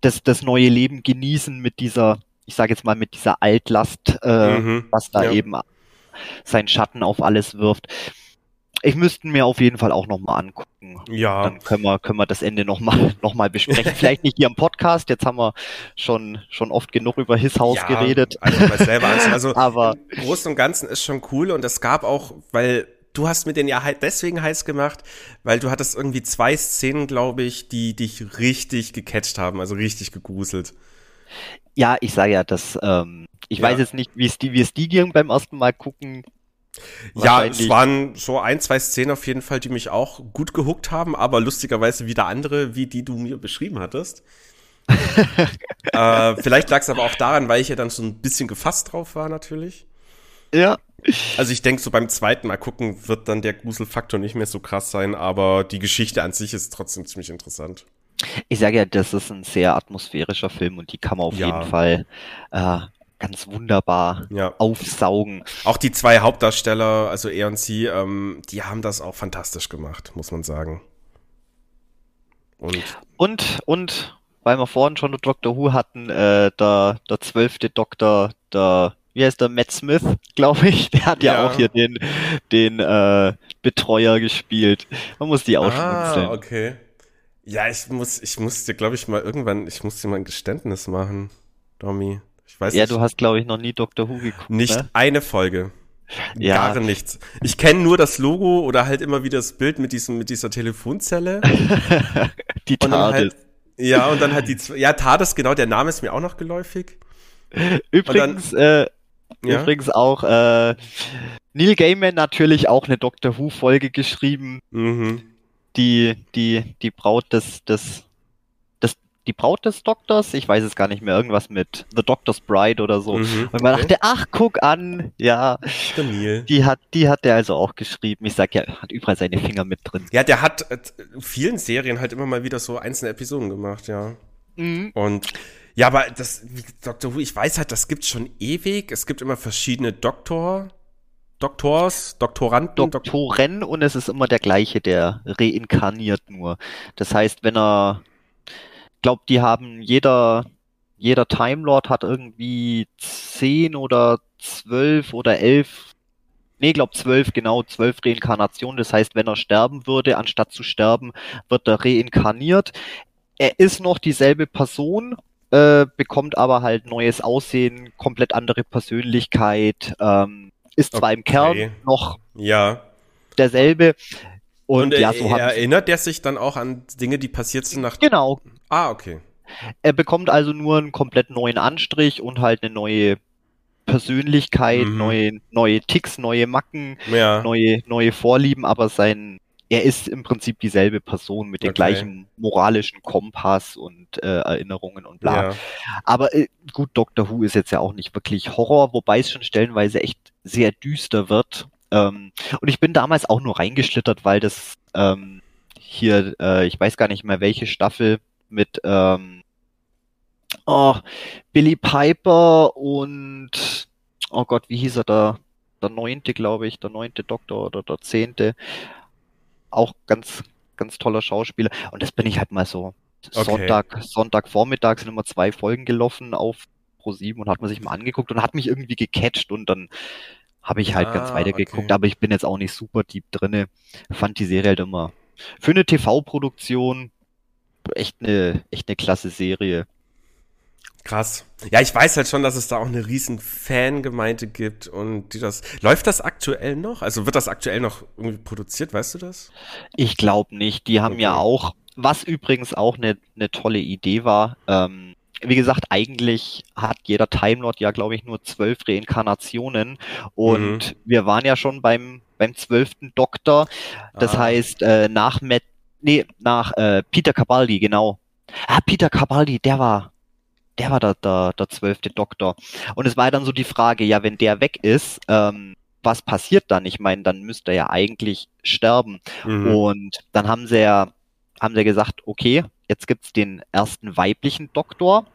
das, das neue Leben genießen mit dieser, ich sage jetzt mal, mit dieser Altlast, äh, mhm. was da ja. eben sein Schatten auf alles wirft. Ich müsste mir auf jeden Fall auch nochmal angucken. Ja. Dann können wir, können wir das Ende nochmal noch mal besprechen. Vielleicht nicht hier im Podcast, jetzt haben wir schon, schon oft genug über His House ja, geredet. Also, selber also Aber im Großen und Ganzen ist schon cool und es gab auch, weil du hast mir den ja deswegen heiß gemacht, weil du hattest irgendwie zwei Szenen, glaube ich, die dich richtig gecatcht haben, also richtig gegruselt. Ja, ich sage ja, dass ähm, ich ja. weiß jetzt nicht, wie es die, wie es die ging beim ersten Mal gucken. Ja, es waren so ein, zwei Szenen auf jeden Fall, die mich auch gut gehuckt haben, aber lustigerweise wieder andere, wie die du mir beschrieben hattest. äh, vielleicht lag es aber auch daran, weil ich ja dann so ein bisschen gefasst drauf war, natürlich. Ja. Also ich denke, so beim zweiten Mal gucken wird dann der Gruselfaktor nicht mehr so krass sein, aber die Geschichte an sich ist trotzdem ziemlich interessant. Ich sage ja, das ist ein sehr atmosphärischer Film und die kann man auf ja. jeden Fall äh, ganz wunderbar ja. aufsaugen. Auch die zwei Hauptdarsteller, also er und sie, ähm, die haben das auch fantastisch gemacht, muss man sagen. Und, und, und weil wir vorhin schon Dr. Who hatten, äh, der, der zwölfte Doktor, der, wie heißt der, Matt Smith, glaube ich, der hat ja, ja, auch hier den, den äh, Betreuer gespielt. Man muss die auch Ah, okay. Ja, ich muss, ich muss dir, glaube ich, mal irgendwann, ich muss dir mal ein Geständnis machen, Domi. Ich weiß ja, nicht. du hast, glaube ich, noch nie Dr. Who geguckt. Nicht ne? eine Folge. Ja. Gar nichts. Ich kenne nur das Logo oder halt immer wieder das Bild mit diesem, mit dieser Telefonzelle. die TARDIS. Halt, ja, und dann halt die, ja, TARDIS, genau, der Name ist mir auch noch geläufig. Übrigens, dann, äh, ja? übrigens auch, äh, Neil Gaiman natürlich auch eine Doctor Who Folge geschrieben. Mhm. Die, die, die Braut des, des die Braut des Doktors, ich weiß es gar nicht mehr, irgendwas mit The Doctor's Bride oder so. Mhm, und man okay. dachte, ach, guck an, ja. Stamil. Die hat, die hat der also auch geschrieben. Ich sag ja, hat überall seine Finger mit drin. Ja, der hat äh, vielen Serien halt immer mal wieder so einzelne Episoden gemacht, ja. Mhm. Und ja, aber das, Doctor Who, ich weiß halt, das gibt's schon ewig. Es gibt immer verschiedene Doktor, Doktors, Doktoranden, Doktoren und es ist immer der gleiche, der reinkarniert nur. Das heißt, wenn er glaube, die haben jeder, jeder Time Lord hat irgendwie zehn oder zwölf oder elf, nee, glaub zwölf, genau, zwölf Reinkarnationen. Das heißt, wenn er sterben würde, anstatt zu sterben, wird er reinkarniert. Er ist noch dieselbe Person, äh, bekommt aber halt neues Aussehen, komplett andere Persönlichkeit, ähm, ist zwar okay. im Kern noch ja. derselbe, und, und ja, so erinnert der sich dann auch an Dinge, die passiert sind nach. Genau. Ah, okay. Er bekommt also nur einen komplett neuen Anstrich und halt eine neue Persönlichkeit, mhm. neue, neue Ticks, neue Macken, ja. neue, neue Vorlieben, aber sein, er ist im Prinzip dieselbe Person mit dem okay. gleichen moralischen Kompass und äh, Erinnerungen und bla. Ja. Aber äh, gut, Doctor Who ist jetzt ja auch nicht wirklich Horror, wobei es schon stellenweise echt sehr düster wird ähm, und ich bin damals auch nur reingeschlittert, weil das ähm, hier, äh, ich weiß gar nicht mehr welche Staffel mit ähm, oh, Billy Piper und oh Gott, wie hieß er da? Der neunte, glaube ich, der neunte Doktor oder der zehnte. Auch ganz, ganz toller Schauspieler. Und das bin ich halt mal so. Okay. Sonntag, Sonntagvormittag sind immer zwei Folgen gelaufen auf Pro7 und hat man sich mal angeguckt und hat mich irgendwie gecatcht und dann habe ich halt ah, ganz weitergeguckt, okay. aber ich bin jetzt auch nicht super deep drinne. Fand die Serie halt immer für eine TV-Produktion echt eine, echt eine klasse Serie. Krass. Ja, ich weiß halt schon, dass es da auch eine riesen Fangemeinde gibt und die das. Läuft das aktuell noch? Also wird das aktuell noch irgendwie produziert, weißt du das? Ich glaube nicht. Die haben okay. ja auch, was übrigens auch eine, eine tolle Idee war, ähm, wie gesagt, eigentlich hat jeder Time Lord ja, glaube ich, nur zwölf Reinkarnationen. Und mhm. wir waren ja schon beim beim zwölften Doktor. Das ah. heißt, äh, nach Matt, nee, nach äh, Peter Cabaldi, genau. Ah, Peter Cabaldi, der war, der war der, der, der zwölfte Doktor. Und es war dann so die Frage, ja, wenn der weg ist, ähm, was passiert dann? Ich meine, dann müsste er ja eigentlich sterben. Mhm. Und dann haben sie ja, haben sie gesagt, okay, jetzt gibt's den ersten weiblichen Doktor.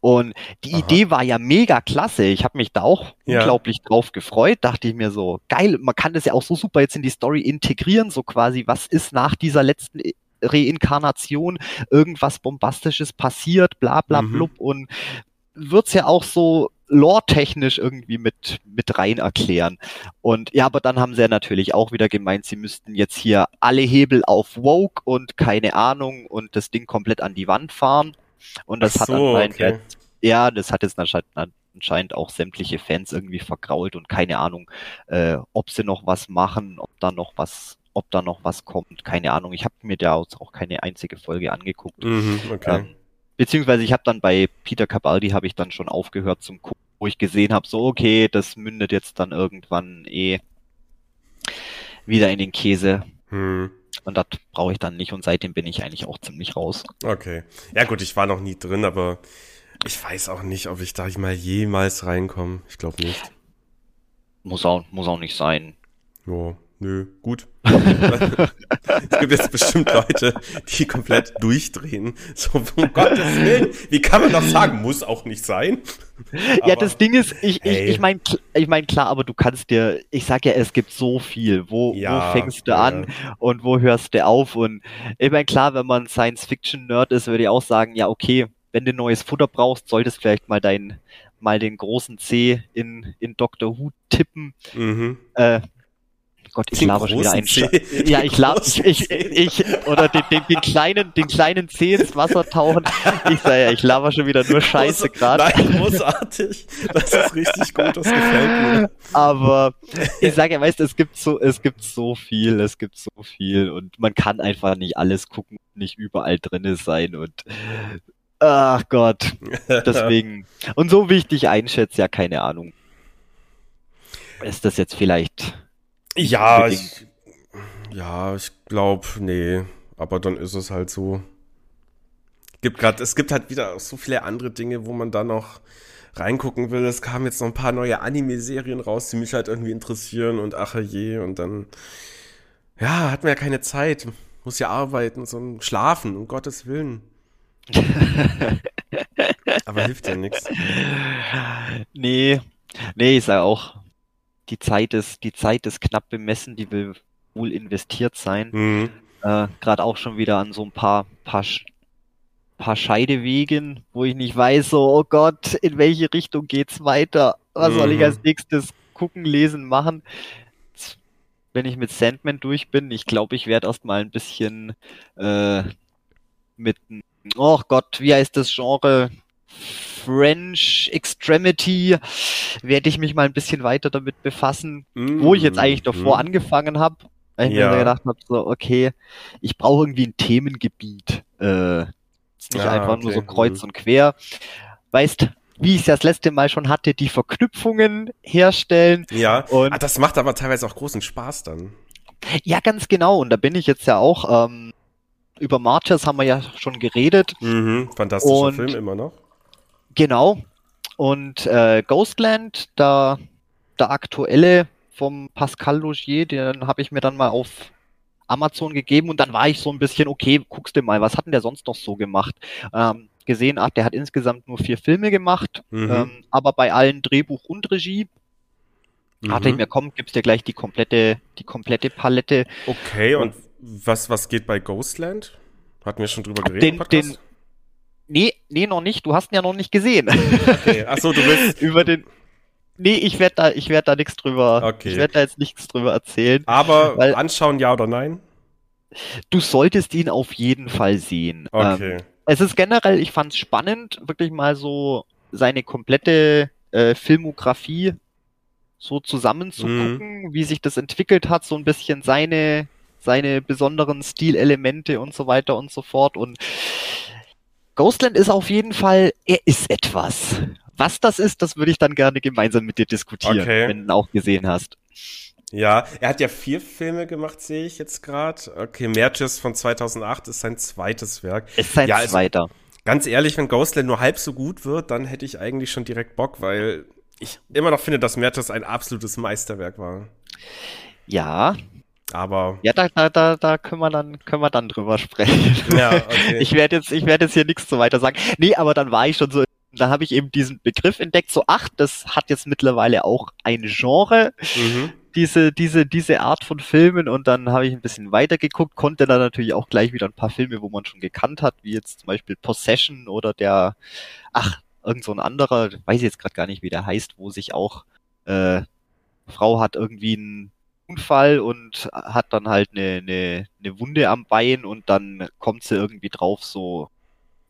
Und die Aha. Idee war ja mega klasse. Ich habe mich da auch ja. unglaublich drauf gefreut. Dachte ich mir so, geil, man kann das ja auch so super jetzt in die Story integrieren, so quasi, was ist nach dieser letzten Reinkarnation irgendwas Bombastisches passiert, bla bla mhm. blub. Und wird's ja auch so lore-technisch irgendwie mit, mit rein erklären. Und ja, aber dann haben sie ja natürlich auch wieder gemeint, sie müssten jetzt hier alle Hebel auf Woke und keine Ahnung und das Ding komplett an die Wand fahren. Und das so, hat anscheinend okay. jetzt, ja, das hat jetzt anscheinend auch sämtliche Fans irgendwie vergrault und keine Ahnung, äh, ob sie noch was machen, ob da noch was ob da noch was kommt, keine Ahnung. Ich habe mir da auch keine einzige Folge angeguckt. Mhm, okay. Ähm, beziehungsweise ich habe dann bei Peter Cabaldi habe ich dann schon aufgehört zum Gucken wo ich gesehen habe, so okay, das mündet jetzt dann irgendwann eh wieder in den Käse. Hm. Und das brauche ich dann nicht und seitdem bin ich eigentlich auch ziemlich raus. Okay. Ja gut, ich war noch nie drin, aber ich weiß auch nicht, ob ich da mal jemals reinkomme. Ich glaube nicht. Muss auch, muss auch nicht sein. Jo. Nö, gut. es gibt jetzt bestimmt Leute, die komplett durchdrehen. So, um Gottes Willen, wie kann man das sagen? Muss auch nicht sein. Aber, ja, das Ding ist, ich, hey. ich, ich meine, ich mein, klar, aber du kannst dir, ich sag ja, es gibt so viel. Wo, ja, wo fängst du ja. an und wo hörst du auf? Und ich meine, klar, wenn man Science-Fiction-Nerd ist, würde ich auch sagen, ja, okay, wenn du neues Futter brauchst, solltest du vielleicht mal dein, mal den großen C in, in Doctor Who tippen. Mhm. Äh, Gott, ich laber schon wieder ein Sch Ja, ich laber, ich, ich, ich, oder den, den, den kleinen, den kleinen Zeh ins Wasser tauchen. Ich sag ja, ich laber schon wieder nur Scheiße gerade. Nein, großartig. Das ist richtig gut, das gefällt mir. Aber ich sage ja, weißt du, es gibt so, es gibt so viel, es gibt so viel und man kann einfach nicht alles gucken, nicht überall drinne sein und ach Gott. Deswegen. Und so wie ich dich einschätze, ja, keine Ahnung. Ist das jetzt vielleicht ja, ich, ja, ich glaube, nee. Aber dann ist es halt so. Gibt grad, es gibt halt wieder so viele andere Dinge, wo man da noch reingucken will. Es kamen jetzt noch ein paar neue Anime-Serien raus, die mich halt irgendwie interessieren und ach je. Und dann, ja, hat man ja keine Zeit. Muss ja arbeiten, so schlafen, um Gottes Willen. Aber hilft ja nichts. Nee, nee, ich sag auch, die Zeit ist, die Zeit ist knapp bemessen, die will wohl investiert sein. Mhm. Äh, Gerade auch schon wieder an so ein paar, paar, paar Scheidewegen, wo ich nicht weiß, so, oh Gott, in welche Richtung geht's weiter? Was mhm. soll ich mhm. als nächstes gucken, lesen, machen? Wenn ich mit Sandman durch bin, ich glaube, ich werde erstmal ein bisschen äh, mit, oh Gott, wie heißt das Genre? French Extremity werde ich mich mal ein bisschen weiter damit befassen, mm, wo ich jetzt eigentlich davor mm. angefangen habe. Weil ich ja. mir gedacht habe, so, okay, ich brauche irgendwie ein Themengebiet. Äh, nicht ja, einfach okay. nur so kreuz mm. und quer. Weißt, wie ich es das letzte Mal schon hatte, die Verknüpfungen herstellen. Ja, und ah, das macht aber teilweise auch großen Spaß dann. Ja, ganz genau. Und da bin ich jetzt ja auch, ähm, über Martyrs haben wir ja schon geredet. Mhm, fantastischer und Film immer noch. Genau. Und äh, Ghostland, da der aktuelle vom Pascal Logier, den habe ich mir dann mal auf Amazon gegeben und dann war ich so ein bisschen, okay, guckst du mal, was hat denn der sonst noch so gemacht? Ähm, gesehen, ach, der hat insgesamt nur vier Filme gemacht, mhm. ähm, aber bei allen Drehbuch und Regie. Mhm. Ich mir, komm, gibst dir gleich die komplette, die komplette Palette. Okay, und, und was, was geht bei Ghostland? Hatten wir schon drüber geredet? Den, den, nee, nee, noch nicht. Du hast ihn ja noch nicht gesehen. Okay. Achso, du willst. Über den. Nee, ich werde da, ich werde da nichts drüber. Okay. Ich werde da jetzt nichts drüber erzählen. Aber weil, anschauen, ja oder nein? Du solltest ihn auf jeden Fall sehen. Okay. Ähm, es ist generell, ich fand es spannend, wirklich mal so seine komplette äh, Filmografie so zusammenzugucken, mhm. wie sich das entwickelt hat, so ein bisschen seine, seine besonderen Stilelemente und so weiter und so fort. Und Ghostland ist auf jeden Fall, er ist etwas. Was das ist, das würde ich dann gerne gemeinsam mit dir diskutieren, okay. wenn du ihn auch gesehen hast. Ja, er hat ja vier Filme gemacht, sehe ich jetzt gerade. Okay, Merges von 2008 ist sein zweites Werk. Ist sein ja, also, zweiter. Ganz ehrlich, wenn Ghostland nur halb so gut wird, dann hätte ich eigentlich schon direkt Bock, weil ich immer noch finde, dass Merges ein absolutes Meisterwerk war. Ja, aber. Ja, da, da, da, da können wir dann, können wir dann drüber sprechen. Ja, okay. Ich werde jetzt, ich werde jetzt hier nichts so weiter sagen. Nee, aber dann war ich schon so, da habe ich eben diesen Begriff entdeckt, so, ach, das hat jetzt mittlerweile auch ein Genre. Mhm. Diese, diese, diese Art von Filmen und dann habe ich ein bisschen weiter geguckt, konnte dann natürlich auch gleich wieder ein paar Filme, wo man schon gekannt hat, wie jetzt zum Beispiel Possession oder der, ach, irgend so ein anderer, weiß ich jetzt gerade gar nicht, wie der heißt, wo sich auch äh, Frau hat irgendwie ein Unfall und hat dann halt eine, eine, eine Wunde am Bein und dann kommt sie irgendwie drauf, so,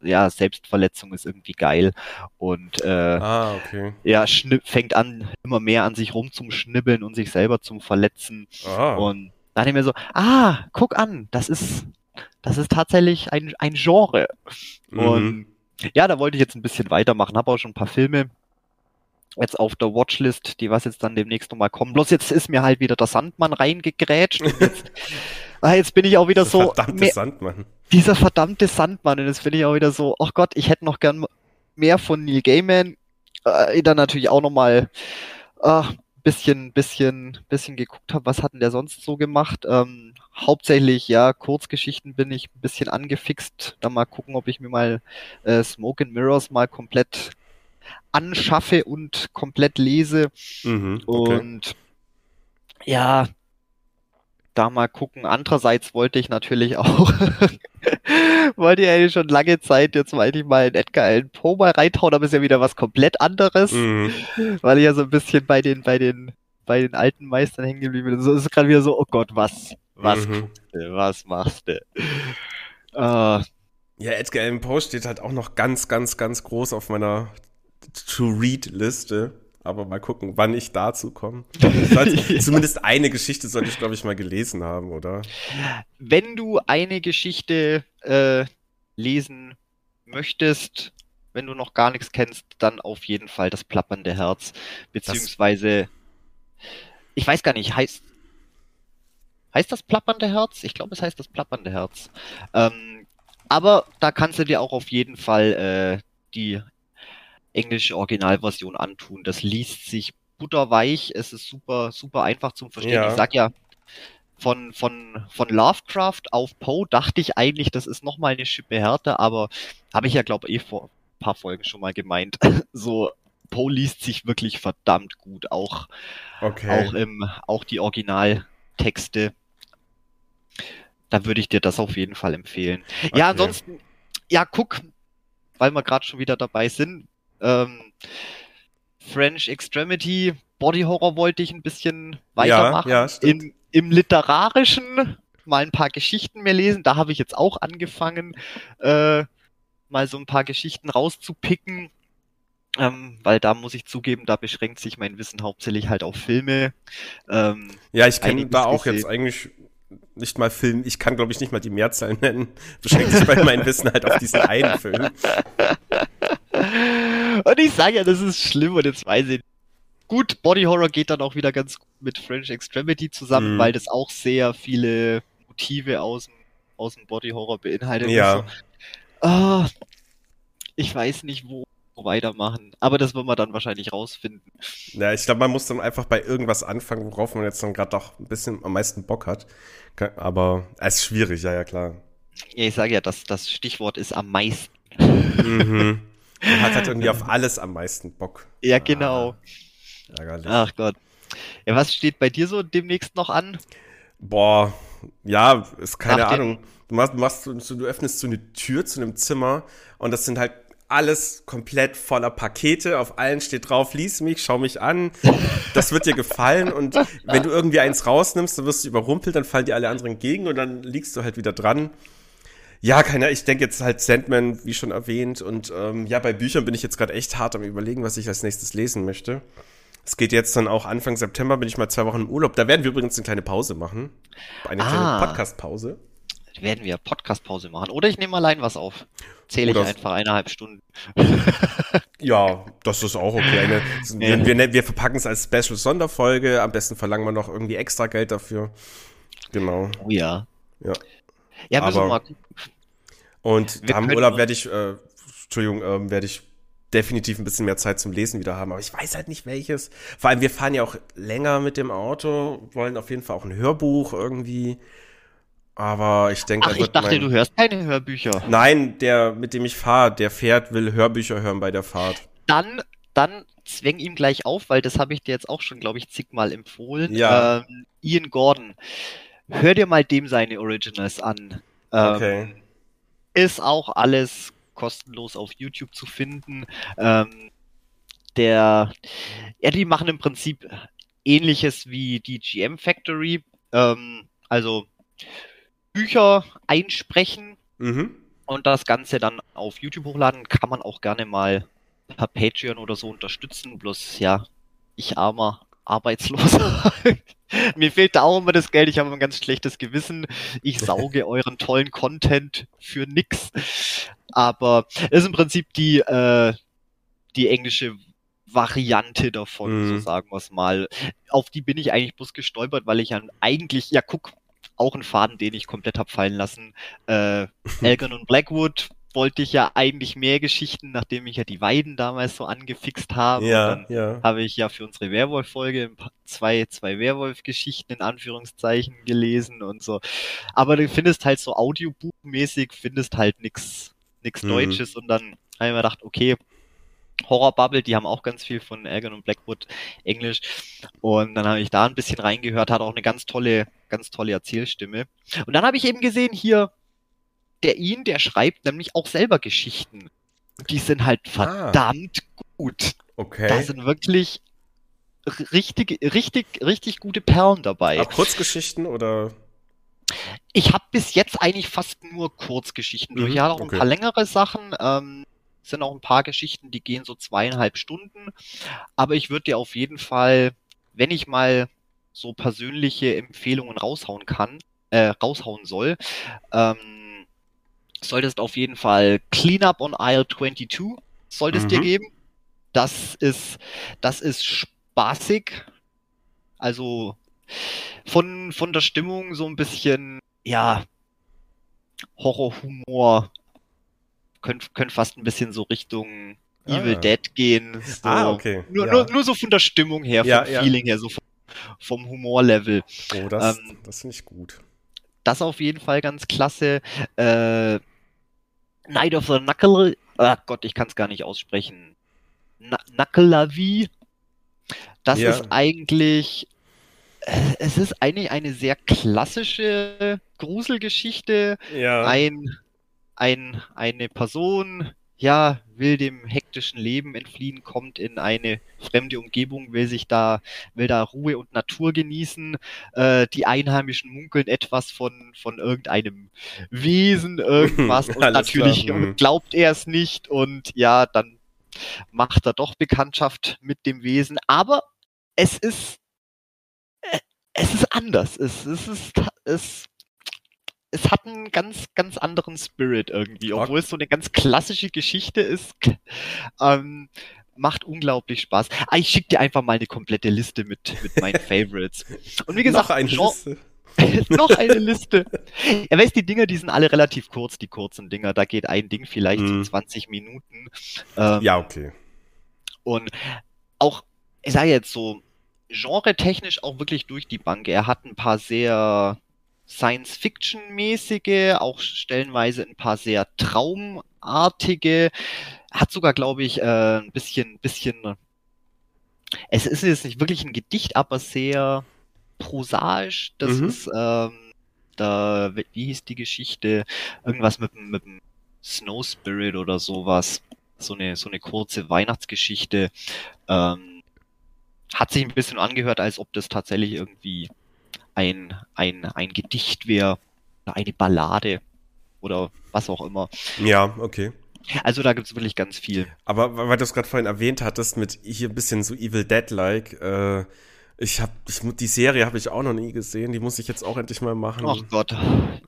ja, Selbstverletzung ist irgendwie geil. Und äh, ah, okay. ja, fängt an, immer mehr an sich rum zum Schnibbeln und sich selber zum Verletzen. Ah. Und dann ich mir so, ah, guck an, das ist, das ist tatsächlich ein, ein Genre. Mhm. Und ja, da wollte ich jetzt ein bisschen weitermachen, habe auch schon ein paar Filme jetzt auf der Watchlist, die was jetzt dann demnächst nochmal kommen. Bloß jetzt ist mir halt wieder der Sandmann reingegrätscht. Jetzt, ah, jetzt bin ich auch wieder so. Verdammte mehr, Sandmann. Dieser verdammte Sandmann. Und jetzt bin ich auch wieder so, ach Gott, ich hätte noch gern mehr von Neil Gaiman. Äh, dann natürlich auch nochmal äh, bisschen, bisschen, bisschen geguckt habe, was hat denn der sonst so gemacht. Ähm, hauptsächlich, ja, Kurzgeschichten bin ich ein bisschen angefixt. Dann mal gucken, ob ich mir mal äh, Smoke and Mirrors mal komplett anschaffe und komplett lese. Mhm, okay. Und ja, da mal gucken. Andererseits wollte ich natürlich auch, wollte ich eigentlich schon lange Zeit, jetzt wollte ich mal in Edgar Allan Poe mal reintauen, aber ist ja wieder was komplett anderes, mhm. weil ich ja so ein bisschen bei den, bei den, bei den alten Meistern hängen geblieben bin. So ist es gerade wieder so, oh Gott, was, was, mhm. was machst du? Uh, ja, Edgar Allan Poe steht halt auch noch ganz, ganz, ganz groß auf meiner To-Read-Liste. Aber mal gucken, wann ich dazu komme. ja. Zumindest eine Geschichte sollte ich, glaube ich, mal gelesen haben, oder? Wenn du eine Geschichte äh, lesen möchtest, wenn du noch gar nichts kennst, dann auf jeden Fall das plappernde Herz. Beziehungsweise, das ich weiß gar nicht, heißt, heißt das plappernde Herz? Ich glaube, es heißt das plappernde Herz. Ähm, aber da kannst du dir auch auf jeden Fall äh, die englische Originalversion antun. Das liest sich butterweich, es ist super, super einfach zum Verstehen. Ja. Ich sag ja, von, von, von Lovecraft auf Poe dachte ich eigentlich, das ist nochmal eine Schippe härter, aber habe ich ja, glaube ich, eh vor ein paar Folgen schon mal gemeint. so, Poe liest sich wirklich verdammt gut, auch, okay. auch, im, auch die Originaltexte. Da würde ich dir das auf jeden Fall empfehlen. Okay. Ja, ansonsten, ja, guck, weil wir gerade schon wieder dabei sind, ähm, French Extremity, Body Horror wollte ich ein bisschen weitermachen. Ja, ja, In, Im Literarischen mal ein paar Geschichten mehr lesen. Da habe ich jetzt auch angefangen, äh, mal so ein paar Geschichten rauszupicken. Ähm, weil da muss ich zugeben, da beschränkt sich mein Wissen hauptsächlich halt auf Filme. Ähm, ja, ich kenne da auch gesehen. jetzt eigentlich nicht mal Film, ich kann glaube ich nicht mal die Mehrzahl nennen, beschränkt sich bei meinem Wissen halt auf diesen einen Film. Und ich sage ja, das ist schlimm und jetzt weiß ich Gut, Body Horror geht dann auch wieder ganz gut mit French Extremity zusammen, mhm. weil das auch sehr viele Motive aus dem, aus dem Body Horror beinhaltet. Ja. So, oh, ich weiß nicht, wo weitermachen. Aber das wird man dann wahrscheinlich rausfinden. Ja, ich glaube, man muss dann einfach bei irgendwas anfangen, worauf man jetzt dann gerade doch ein bisschen am meisten Bock hat. Aber es ist schwierig, ja, ja, klar. Ja, ich sage ja, das, das Stichwort ist am meisten Mhm. Man hat halt irgendwie auf alles am meisten Bock. Ja, genau. Ah, ärgerlich. Ach Gott. Ja, was steht bei dir so demnächst noch an? Boah, ja, ist keine Nach Ahnung. Du machst, machst du, du öffnest so eine Tür zu einem Zimmer und das sind halt alles komplett voller Pakete. Auf allen steht drauf, lies mich, schau mich an. Das wird dir gefallen. Und wenn du irgendwie eins rausnimmst, dann wirst du überrumpelt, dann fallen dir alle anderen entgegen und dann liegst du halt wieder dran. Ja, keiner, ich denke jetzt halt Sandman, wie schon erwähnt. Und ähm, ja, bei Büchern bin ich jetzt gerade echt hart am überlegen, was ich als nächstes lesen möchte. Es geht jetzt dann auch Anfang September, bin ich mal zwei Wochen im Urlaub. Da werden wir übrigens eine kleine Pause machen. Eine ah, kleine Podcast-Pause. Werden wir Podcast-Pause machen. Oder ich nehme allein was auf. Zähle ich einfach eineinhalb Stunden. ja, das ist auch okay. Eine, wir, wir, wir verpacken es als Special-Sonderfolge. Am besten verlangen wir noch irgendwie extra Geld dafür. Genau. Oh ja. Ja. Ja, müssen Aber, wir mal gucken. Und wir da im Urlaub werde ich, äh, Entschuldigung, äh, werde ich definitiv ein bisschen mehr Zeit zum Lesen wieder haben. Aber ich weiß halt nicht welches. Vor allem, wir fahren ja auch länger mit dem Auto, wollen auf jeden Fall auch ein Hörbuch irgendwie. Aber ich denke, Ach, ich dachte, mein... du hörst keine Hörbücher. Nein, der, mit dem ich fahre, der fährt, will Hörbücher hören bei der Fahrt. Dann, dann zwäng ihm gleich auf, weil das habe ich dir jetzt auch schon, glaube ich, zigmal empfohlen. Ja. Ähm, Ian Gordon. Hör dir mal dem seine Originals an. Ähm, okay. Ist auch alles kostenlos auf YouTube zu finden. Ähm, der, ja, die machen im Prinzip ähnliches wie die GM Factory. Ähm, also Bücher einsprechen mhm. und das Ganze dann auf YouTube hochladen. Kann man auch gerne mal per Patreon oder so unterstützen. Bloß ja, ich armer Arbeitsloser. Mir fehlt da auch immer das Geld. Ich habe ein ganz schlechtes Gewissen. Ich sauge euren tollen Content für nix. Aber es ist im Prinzip die, äh, die englische Variante davon, mhm. so sagen wir es mal. Auf die bin ich eigentlich bloß gestolpert, weil ich dann eigentlich, ja guck, auch ein Faden, den ich komplett hab fallen lassen. Äh, Elgin und Blackwood wollte ich ja eigentlich mehr Geschichten, nachdem ich ja die Weiden damals so angefixt habe. Ja, dann ja. habe ich ja für unsere Werwolf-Folge zwei, zwei Werwolf-Geschichten in Anführungszeichen gelesen und so. Aber du findest halt so audiobuchmäßig, findest halt nix, nix mhm. Deutsches und dann habe ich mir gedacht, okay, Horror Bubble, die haben auch ganz viel von Elgin und Blackwood Englisch. Und dann habe ich da ein bisschen reingehört, hat auch eine ganz tolle, ganz tolle Erzählstimme. Und dann habe ich eben gesehen, hier, der ihn, der schreibt nämlich auch selber Geschichten. Die sind halt ah. verdammt ah. gut. Okay. Da sind wirklich richtig, richtig, richtig gute Perlen dabei. Auch Kurzgeschichten oder? Ich habe bis jetzt eigentlich fast nur Kurzgeschichten. Mhm, ja, auch okay. ein paar längere Sachen. Ähm, sind auch ein paar Geschichten, die gehen so zweieinhalb Stunden. Aber ich würde dir auf jeden Fall, wenn ich mal so persönliche Empfehlungen raushauen kann, äh, raushauen soll, ähm, solltest auf jeden Fall Cleanup on Isle 22 solltest mhm. dir geben. Das ist, das ist spaßig. Also von, von der Stimmung so ein bisschen, ja, Horrorhumor könnte könnt fast ein bisschen so Richtung ah, Evil Dead gehen. So. Ah, okay. Nur, ja. nur, nur so von der Stimmung her, vom ja, Feeling her, so vom, vom Humorlevel. Oh, das, ähm, das finde ich gut. Das auf jeden Fall ganz klasse. Äh, Night of the Knuckle, ach Gott, ich kann es gar nicht aussprechen. Knucklelavie. Das ja. ist eigentlich, äh, es ist eigentlich eine sehr klassische Gruselgeschichte. Ja. Ein ein, eine Person, ja, will dem hektischen Leben entfliehen, kommt in eine fremde Umgebung, will sich da, will da Ruhe und Natur genießen. Äh, die Einheimischen munkeln etwas von, von irgendeinem Wesen, irgendwas und natürlich klar. Mhm. glaubt er es nicht und ja, dann macht er doch Bekanntschaft mit dem Wesen. Aber es ist, äh, es ist anders. Es, es ist, es es hat einen ganz, ganz anderen Spirit irgendwie, obwohl es so eine ganz klassische Geschichte ist. Ähm, macht unglaublich Spaß. Ah, ich schicke dir einfach mal eine komplette Liste mit, mit meinen Favorites. Und wie gesagt, noch eine Jean Liste. noch eine Liste. Ja, weißt die Dinger, die sind alle relativ kurz, die kurzen Dinger. Da geht ein Ding vielleicht mm. 20 Minuten. Ähm, ja, okay. Und auch, ich sage jetzt so, genre-technisch auch wirklich durch die Bank. Er hat ein paar sehr Science-Fiction-mäßige, auch stellenweise ein paar sehr traumartige. Hat sogar, glaube ich, äh, ein bisschen, bisschen. Es ist jetzt nicht wirklich ein Gedicht, aber sehr prosaisch. Das mhm. ist, ähm, da, wie hieß die Geschichte? Irgendwas mit, mit dem Snow Spirit oder sowas. So eine, so eine kurze Weihnachtsgeschichte. Ähm, hat sich ein bisschen angehört, als ob das tatsächlich irgendwie ein, ein, ein Gedicht wäre, eine Ballade oder was auch immer. Ja, okay. Also da gibt es wirklich ganz viel. Aber weil du es gerade vorhin erwähnt hattest, mit hier ein bisschen so Evil Dead-like, äh, ich habe die Serie habe ich auch noch nie gesehen, die muss ich jetzt auch endlich mal machen. Ach Gott.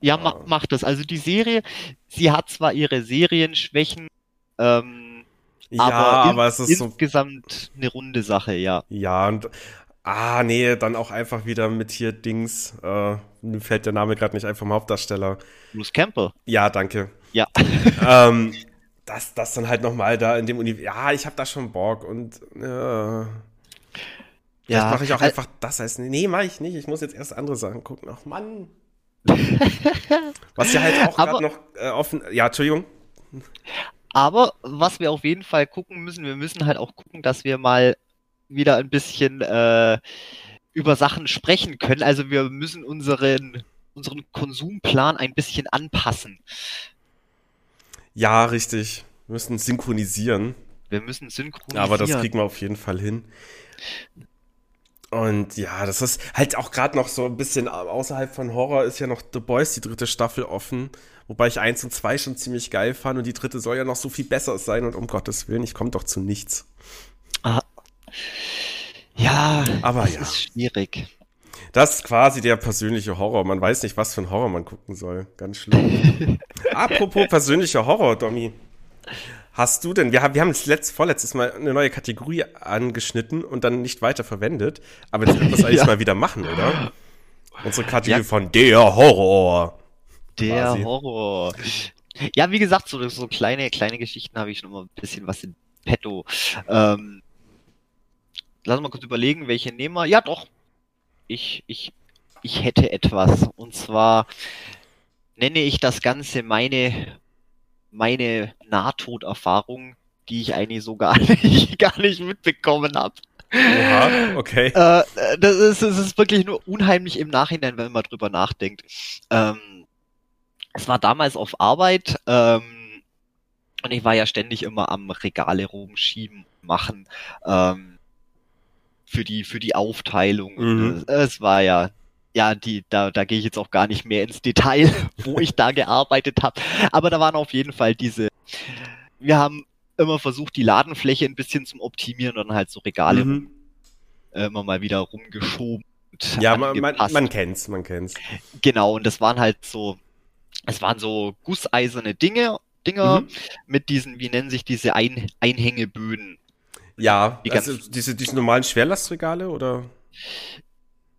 Ja, ma, mach das. Also die Serie, sie hat zwar ihre Serienschwächen, ähm, ja, aber, aber es ist insgesamt so, eine runde Sache, ja. Ja, und Ah, nee, dann auch einfach wieder mit hier Dings. Äh, mir fällt der Name gerade nicht einfach vom Hauptdarsteller. Bruce Campbell. Ja, danke. Ja. ähm, das, das dann halt nochmal da in dem Universum. Ja, ich habe da schon Bock und äh, ja. Mache ich auch einfach das heißt, nee, mache ich nicht. Ich muss jetzt erst andere Sachen gucken. Ach Mann. was ja halt auch gerade noch äh, offen. Ja, Entschuldigung. Aber was wir auf jeden Fall gucken müssen, wir müssen halt auch gucken, dass wir mal wieder ein bisschen äh, über Sachen sprechen können. Also wir müssen unseren, unseren Konsumplan ein bisschen anpassen. Ja, richtig. Wir müssen synchronisieren. Wir müssen synchronisieren. Aber das kriegen wir auf jeden Fall hin. Und ja, das ist halt auch gerade noch so ein bisschen außerhalb von Horror ist ja noch The Boys, die dritte Staffel offen. Wobei ich eins und zwei schon ziemlich geil fand und die dritte soll ja noch so viel besser sein und um Gottes Willen, ich komme doch zu nichts. Ja, aber das ja. ist schwierig. Das ist quasi der persönliche Horror. Man weiß nicht, was für ein Horror man gucken soll. Ganz schlimm. Apropos persönlicher Horror, Domi. Hast du denn, wir haben, wir haben letzt, vorletztes Mal eine neue Kategorie angeschnitten und dann nicht weiter verwendet. Aber das können wir eigentlich ja. mal wieder machen, oder? Unsere Kategorie ja. von der Horror. Der quasi. Horror. Ja, wie gesagt, so, so kleine, kleine Geschichten habe ich schon immer ein bisschen was in petto. Ähm, lass mal kurz überlegen, welche nehmen wir. Ja, doch. Ich, ich, ich hätte etwas. Und zwar nenne ich das Ganze meine, meine Nahtoderfahrung, die ich eigentlich so gar nicht, gar nicht mitbekommen habe. Oha, okay. Äh, das, ist, das ist wirklich nur unheimlich im Nachhinein, wenn man drüber nachdenkt. Ähm, es war damals auf Arbeit ähm, und ich war ja ständig immer am Regale rumschieben, machen. Ähm, für die, für die Aufteilung. Mhm. Es war ja, ja, die, da, da gehe ich jetzt auch gar nicht mehr ins Detail, wo ich da gearbeitet habe. Aber da waren auf jeden Fall diese, wir haben immer versucht, die Ladenfläche ein bisschen zum Optimieren und dann halt so Regale mhm. Immer mal wieder rumgeschoben. Ja, man, man, man kennt's, man kennt's. Genau, und das waren halt so, es waren so gusseiserne Dinge, Dinger mhm. mit diesen, wie nennen sich diese Ein Einhängeböden. Ja, die also diese, diese normalen Schwerlastregale oder?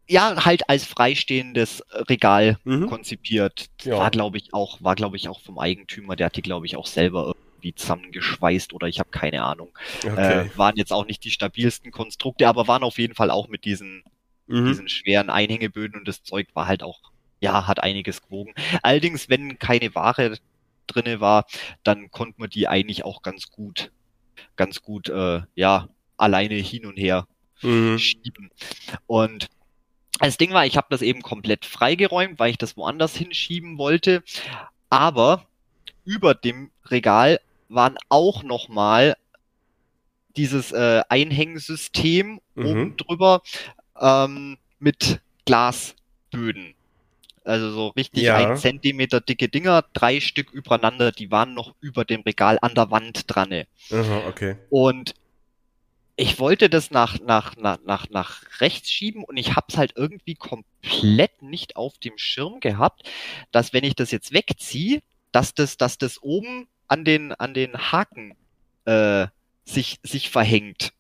Ja, halt als freistehendes Regal mhm. konzipiert. Ja. War, glaube ich, auch, war, glaube ich, auch vom Eigentümer, der hat die, glaube ich, auch selber irgendwie zusammengeschweißt oder ich habe keine Ahnung. Okay. Äh, waren jetzt auch nicht die stabilsten Konstrukte, aber waren auf jeden Fall auch mit diesen, mhm. diesen schweren Einhängeböden und das Zeug war halt auch, ja, hat einiges gewogen. Allerdings, wenn keine Ware drinne war, dann konnte man die eigentlich auch ganz gut ganz gut, äh, ja, alleine hin und her mhm. schieben. Und das Ding war, ich habe das eben komplett freigeräumt, weil ich das woanders hinschieben wollte. Aber über dem Regal waren auch nochmal dieses äh, Einhängsystem mhm. oben drüber ähm, mit Glasböden. Also so richtig ja. ein Zentimeter dicke Dinger, drei Stück übereinander, die waren noch über dem Regal an der Wand dran. Aha, okay. Und ich wollte das nach, nach, nach, nach, nach rechts schieben und ich habe es halt irgendwie komplett nicht auf dem Schirm gehabt, dass wenn ich das jetzt wegziehe, dass das, dass das oben an den, an den Haken äh, sich, sich verhängt.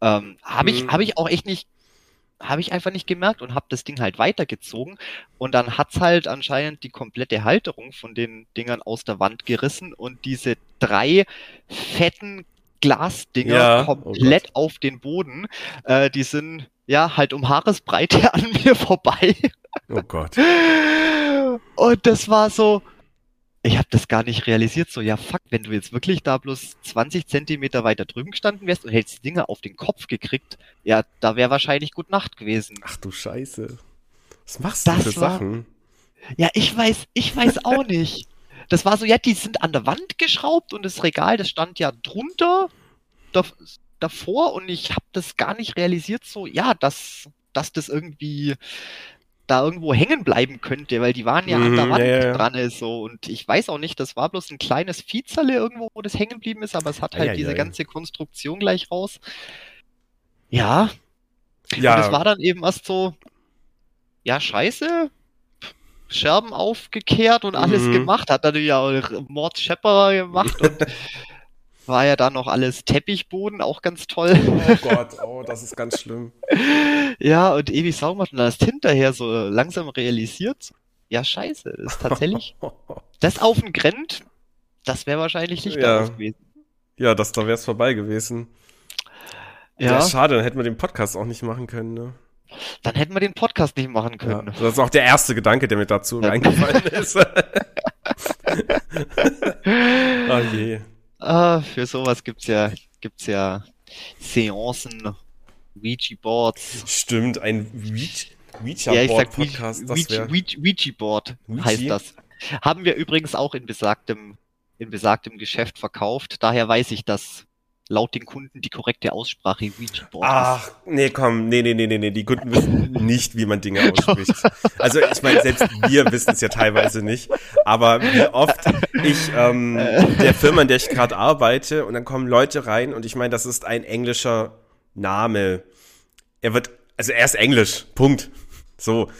Ähm, habe ich, hm. hab ich auch echt nicht habe ich einfach nicht gemerkt und habe das Ding halt weitergezogen und dann hat's halt anscheinend die komplette Halterung von den Dingern aus der Wand gerissen und diese drei fetten Glasdinger ja, oh komplett oh auf den Boden, äh, die sind ja halt um Haaresbreite an mir vorbei. Oh Gott. Und das war so, ich habe das gar nicht realisiert. So, ja, fuck, wenn du jetzt wirklich da bloß 20 Zentimeter weiter drüben gestanden wärst und hättest die Dinge auf den Kopf gekriegt, ja, da wäre wahrscheinlich gut Nacht gewesen. Ach du Scheiße. Was machst du das für war, Sachen? Ja, ich weiß, ich weiß auch nicht. Das war so, ja, die sind an der Wand geschraubt und das Regal, das stand ja drunter, davor und ich habe das gar nicht realisiert, so, ja, dass, dass das irgendwie da irgendwo hängen bleiben könnte, weil die waren ja mhm, an der Wand ja, ja. dran so und ich weiß auch nicht, das war bloß ein kleines Viehzerle irgendwo, wo das hängen geblieben ist, aber es hat halt ja, diese ganze Konstruktion gleich raus. Ja. Ja. Und es war dann eben erst so, ja, scheiße, Scherben aufgekehrt und alles mhm. gemacht, hat natürlich auch Mord Shepard gemacht und war ja da noch alles Teppichboden, auch ganz toll. Oh Gott, oh, das ist ganz schlimm. ja, und ewig sauber und dann hast hinterher so langsam realisiert, ja scheiße, das ist tatsächlich, das auf den Grennt, das wäre wahrscheinlich nicht ja. gewesen. Ja, das, da wäre es vorbei gewesen. Ja. ja. schade, dann hätten wir den Podcast auch nicht machen können, ne? Dann hätten wir den Podcast nicht machen können. Ja, das ist auch der erste Gedanke, der mir dazu eingefallen ist. oh je. Ah, für sowas gibt's ja, gibt's ja Seancen, Ouija-Boards. Stimmt, ein Ouija-Board-Podcast. Ja, Ouija-Board heißt das. Haben wir übrigens auch in besagtem, in besagtem Geschäft verkauft. Daher weiß ich, dass laut den Kunden die korrekte Aussprache Ouija Board Ach, nee, komm, nee, nee, nee, nee, nee, die Kunden wissen nicht, wie man Dinge ausspricht. Also ich meine, selbst wir wissen es ja teilweise nicht, aber wie oft ich ähm, der Firma, in der ich gerade arbeite und dann kommen Leute rein und ich meine, das ist ein englischer Name. Er wird, also er ist Englisch, Punkt. So,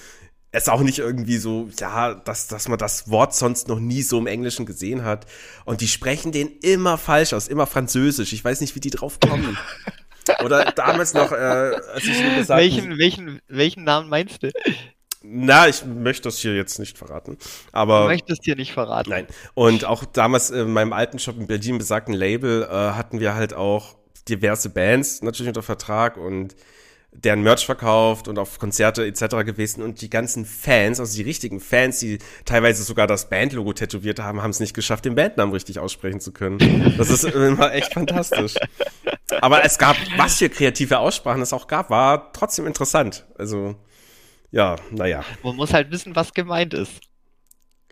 ist auch nicht irgendwie so, ja, dass, dass man das Wort sonst noch nie so im Englischen gesehen hat. Und die sprechen den immer falsch aus, immer französisch. Ich weiß nicht, wie die drauf kommen. Oder damals noch, äh, als ich nur gesagt welchen, welchen, welchen Namen meinst du? Na, ich möchte das hier jetzt nicht verraten. Aber. Du möchtest hier nicht verraten. Nein. Und auch damals in meinem alten Shop in Berlin besagten Label äh, hatten wir halt auch diverse Bands natürlich unter Vertrag und deren Merch verkauft und auf Konzerte etc. gewesen und die ganzen Fans, also die richtigen Fans, die teilweise sogar das Bandlogo tätowiert haben, haben es nicht geschafft, den Bandnamen richtig aussprechen zu können. Das ist immer echt fantastisch. Aber es gab, was für kreative Aussprachen es auch gab, war trotzdem interessant. Also, ja, naja. Man muss halt wissen, was gemeint ist.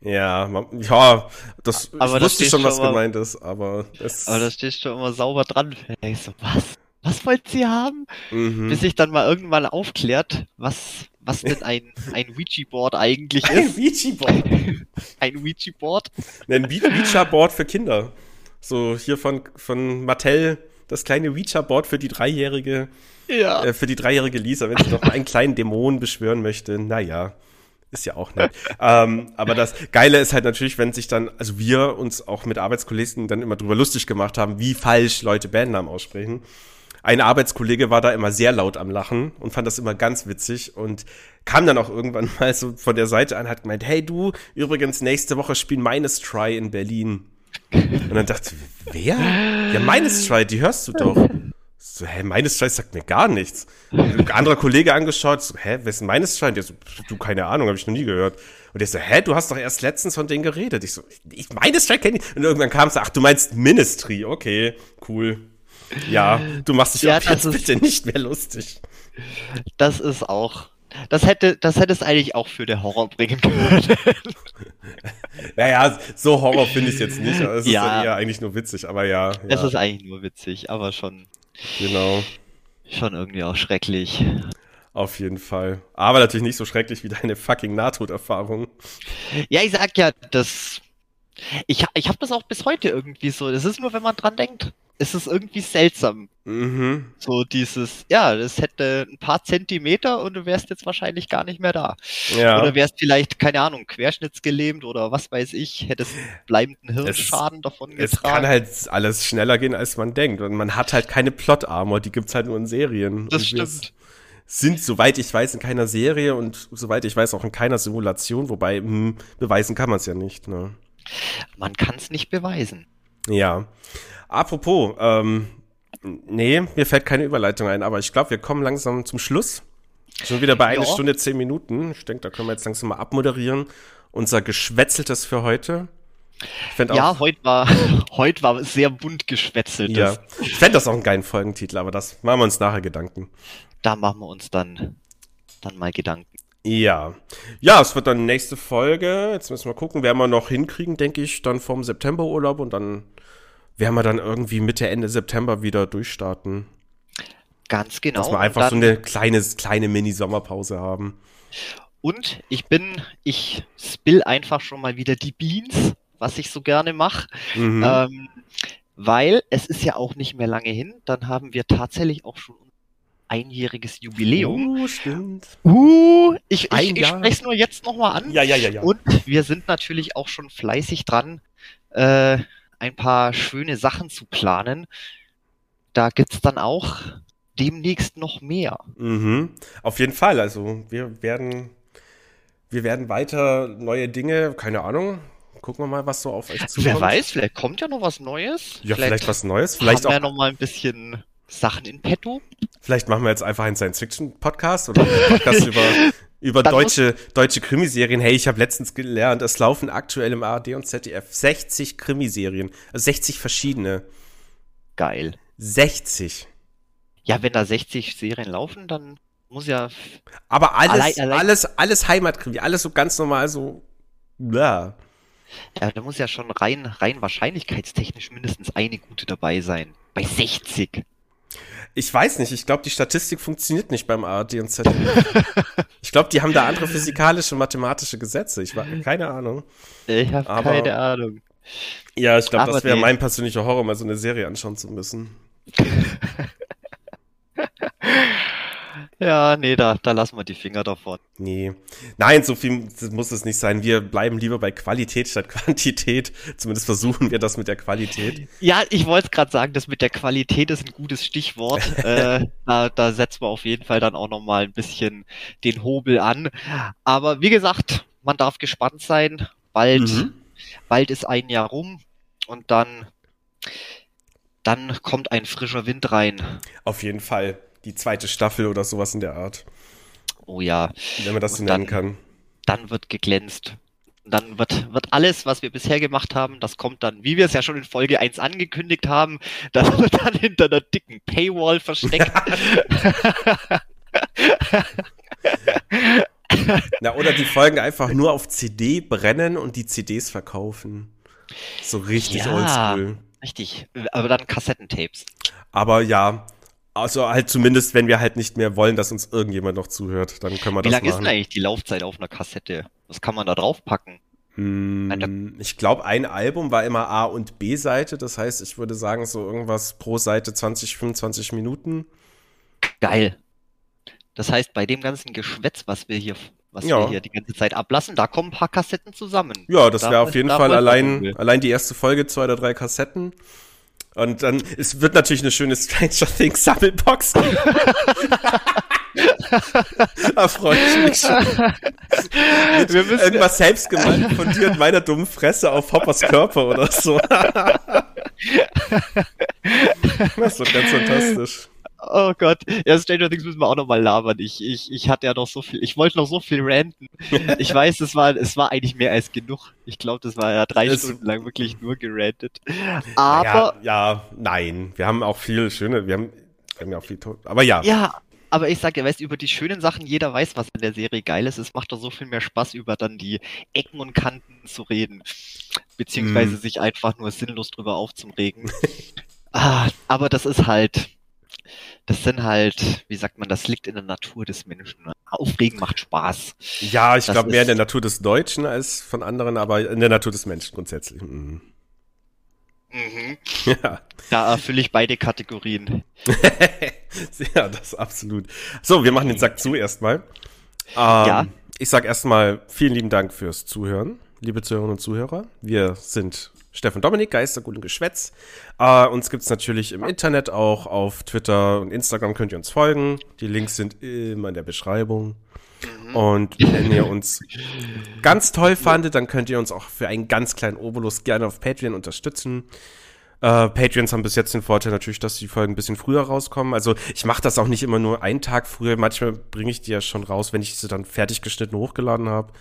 Ja, man, ja, das aber ich wusste schon, was immer, gemeint ist, aber es. Aber da stehst du immer sauber dran. Ich so, was? Was wollt sie haben? Mhm. Bis sich dann mal irgendwann aufklärt, was, was denn ein, ein Ouija-Board eigentlich ist. Ein Ouija-Board? ein Ouija-Board? Ein Ouija-Board für Kinder. So hier von, von Mattel, das kleine Ouija-Board für die dreijährige, ja. Äh, für die dreijährige Lisa, wenn sie doch einen kleinen Dämon beschwören möchte. Naja. Ist ja auch nett. ähm, aber das Geile ist halt natürlich, wenn sich dann, also wir uns auch mit Arbeitskollegen dann immer drüber lustig gemacht haben, wie falsch Leute Bandnamen aussprechen ein Arbeitskollege war da immer sehr laut am Lachen und fand das immer ganz witzig und kam dann auch irgendwann mal so von der Seite an, hat gemeint, hey du, übrigens nächste Woche spielen Minus Try in Berlin. Und dann dachte ich, wer? Ja, Minus Try, die hörst du doch. So, hä, Minus Try sagt mir gar nichts. Ein anderer Kollege angeschaut, so, hä, wer ist Minus Try? Und der so, du, keine Ahnung, habe ich noch nie gehört. Und der so, hä, du hast doch erst letztens von denen geredet. Ich so, ich Minus Try kenne ich. Und irgendwann kam es, ach, du meinst Ministry, okay, cool. Ja, du machst dich ja, jetzt ist, bitte nicht mehr lustig. Das ist auch. Das hätte, das hätte es eigentlich auch für den Horror bringen können. naja, so Horror finde ich es jetzt nicht. Es ja. ist eher eigentlich nur witzig, aber ja, ja. Es ist eigentlich nur witzig, aber schon. Genau. Schon irgendwie auch schrecklich. Auf jeden Fall. Aber natürlich nicht so schrecklich wie deine fucking Nahtoderfahrung. Ja, ich sag ja, das. Ich, ich habe das auch bis heute irgendwie so. Das ist nur, wenn man dran denkt es ist irgendwie seltsam. Mhm. So dieses, ja, das hätte ein paar Zentimeter und du wärst jetzt wahrscheinlich gar nicht mehr da. Ja. Oder wärst vielleicht, keine Ahnung, querschnittsgelähmt oder was weiß ich, hättest bleibenden Hirnschaden es, davon getragen. Es kann halt alles schneller gehen, als man denkt. Und man hat halt keine Plot-Armor, die gibt's halt nur in Serien. Das und stimmt. Sind, soweit ich weiß, in keiner Serie und soweit ich weiß, auch in keiner Simulation, wobei mh, hm, beweisen kann man es ja nicht. Ne? Man kann es nicht beweisen. Ja. Apropos, ähm, nee, mir fällt keine Überleitung ein, aber ich glaube, wir kommen langsam zum Schluss. Schon wieder bei einer Stunde, zehn Minuten. Ich denke, da können wir jetzt langsam mal abmoderieren unser Geschwätzeltes für heute. ja, heute war, heute war sehr bunt geschwätzelt. Ja. Ich fände das auch einen geilen Folgentitel, aber das machen wir uns nachher Gedanken. Da machen wir uns dann, dann mal Gedanken. Ja. Ja, es wird dann nächste Folge. Jetzt müssen wir gucken, werden wir noch hinkriegen, denke ich, dann vom Septemberurlaub und dann werden wir dann irgendwie Mitte, Ende September wieder durchstarten. Ganz genau. Dass wir einfach so eine kleine, kleine Mini-Sommerpause haben. Und ich bin, ich spill einfach schon mal wieder die Beans, was ich so gerne mache. Mhm. Ähm, weil es ist ja auch nicht mehr lange hin, dann haben wir tatsächlich auch schon einjähriges Jubiläum. Uh, stimmt. Uh, ich, ich, ich spreche es nur jetzt nochmal an. Ja, ja, ja, ja. Und wir sind natürlich auch schon fleißig dran, äh, ein paar schöne Sachen zu planen. Da gibt's dann auch demnächst noch mehr. Mhm. Auf jeden Fall. Also wir werden, wir werden weiter neue Dinge, keine Ahnung. Gucken wir mal, was so auf euch zukommt. Wer weiß, vielleicht kommt ja noch was Neues. Ja, vielleicht, vielleicht was Neues. Vielleicht haben wir noch mal ein bisschen Sachen in petto. Vielleicht machen wir jetzt einfach einen Science-Fiction-Podcast oder einen Podcast über, über deutsche, deutsche Krimiserien. Hey, ich habe letztens gelernt, es laufen aktuell im ARD und ZDF 60 Krimiserien. Also 60 verschiedene. Geil. 60. Ja, wenn da 60 Serien laufen, dann muss ja. Aber alles, allein, allein alles, alles Heimatkrimi, alles so ganz normal so. Ja. Ja, da muss ja schon rein, rein wahrscheinlichkeitstechnisch mindestens eine gute dabei sein. Bei 60. Ich weiß nicht, ich glaube, die Statistik funktioniert nicht beim ARD und ZDF. ich glaube, die haben da andere physikalische und mathematische Gesetze. Ich war keine Ahnung. Ich habe keine Ahnung. Ja, ich glaube, das wäre nee. mein persönlicher Horror, mal so eine Serie anschauen zu müssen. Ja, nee, da, da lassen wir die Finger davon. Nee. Nein, so viel muss es nicht sein. Wir bleiben lieber bei Qualität statt Quantität. Zumindest versuchen wir das mit der Qualität. Ja, ich wollte gerade sagen, das mit der Qualität ist ein gutes Stichwort. äh, da, da setzen wir auf jeden Fall dann auch nochmal ein bisschen den Hobel an. Aber wie gesagt, man darf gespannt sein. Bald, mhm. bald ist ein Jahr rum und dann, dann kommt ein frischer Wind rein. Auf jeden Fall die zweite Staffel oder sowas in der Art. Oh ja. Wenn man das so nennen kann. Dann wird geglänzt. Dann wird, wird alles, was wir bisher gemacht haben, das kommt dann, wie wir es ja schon in Folge 1 angekündigt haben, das wird dann hinter einer dicken Paywall versteckt. Na, oder die Folgen einfach nur auf CD brennen und die CDs verkaufen. So richtig ja, oldschool. Richtig, aber dann Kassettentapes. Aber ja, also halt zumindest, wenn wir halt nicht mehr wollen, dass uns irgendjemand noch zuhört, dann können wir Wie das machen. Wie lang ist denn eigentlich die Laufzeit auf einer Kassette? Was kann man da draufpacken? Hm, ich glaube, ein Album war immer A- und B-Seite. Das heißt, ich würde sagen, so irgendwas pro Seite 20, 25 Minuten. Geil. Das heißt, bei dem ganzen Geschwätz, was wir hier, was ja. wir hier die ganze Zeit ablassen, da kommen ein paar Kassetten zusammen. Ja, das wäre auf jeden Fall allein, allein die erste Folge, zwei oder drei Kassetten. Und dann, es wird natürlich eine schöne Stranger Things Sammelbox geben. da freue ich mich schon. Wir müssen irgendwas selbstgemalt von dir und meiner dummen Fresse auf Hoppers Körper oder so. das ist doch ganz fantastisch. Oh Gott. Ja, Stranger Things müssen wir auch nochmal labern. Ich, ich, ich hatte ja noch so viel, ich wollte noch so viel ranten. Ich weiß, es war, es war eigentlich mehr als genug. Ich glaube, das war ja drei es, Stunden lang wirklich nur gerantet. Aber. Ja, ja, nein. Wir haben auch viel schöne, wir haben, wir haben ja auch viel. Aber ja. Ja, aber ich sag ja, weißt über die schönen Sachen, jeder weiß, was in der Serie geil ist. Es macht doch so viel mehr Spaß, über dann die Ecken und Kanten zu reden. Beziehungsweise mm. sich einfach nur sinnlos drüber aufzuregen. ah, aber das ist halt, das sind halt, wie sagt man, das liegt in der Natur des Menschen. Aufregen macht Spaß. Ja, ich glaube mehr in der Natur des Deutschen als von anderen, aber in der Natur des Menschen grundsätzlich. Mhm. Mhm. Ja. Da erfülle ich beide Kategorien. ja, das absolut. So, wir machen den Sack zu erstmal. Ähm, ja. Ich sag erstmal vielen lieben Dank fürs Zuhören, liebe Zuhörerinnen und Zuhörer. Wir sind Steffen Dominik, Geistergut und Geschwätz. Uh, uns gibt's natürlich im Internet auch, auf Twitter und Instagram könnt ihr uns folgen. Die Links sind immer in der Beschreibung. Und wenn ihr uns ganz toll fandet, dann könnt ihr uns auch für einen ganz kleinen Obolus gerne auf Patreon unterstützen. Uh, Patreons haben bis jetzt den Vorteil natürlich, dass die Folgen ein bisschen früher rauskommen. Also ich mache das auch nicht immer nur einen Tag früher. Manchmal bringe ich die ja schon raus, wenn ich sie dann fertig geschnitten hochgeladen habe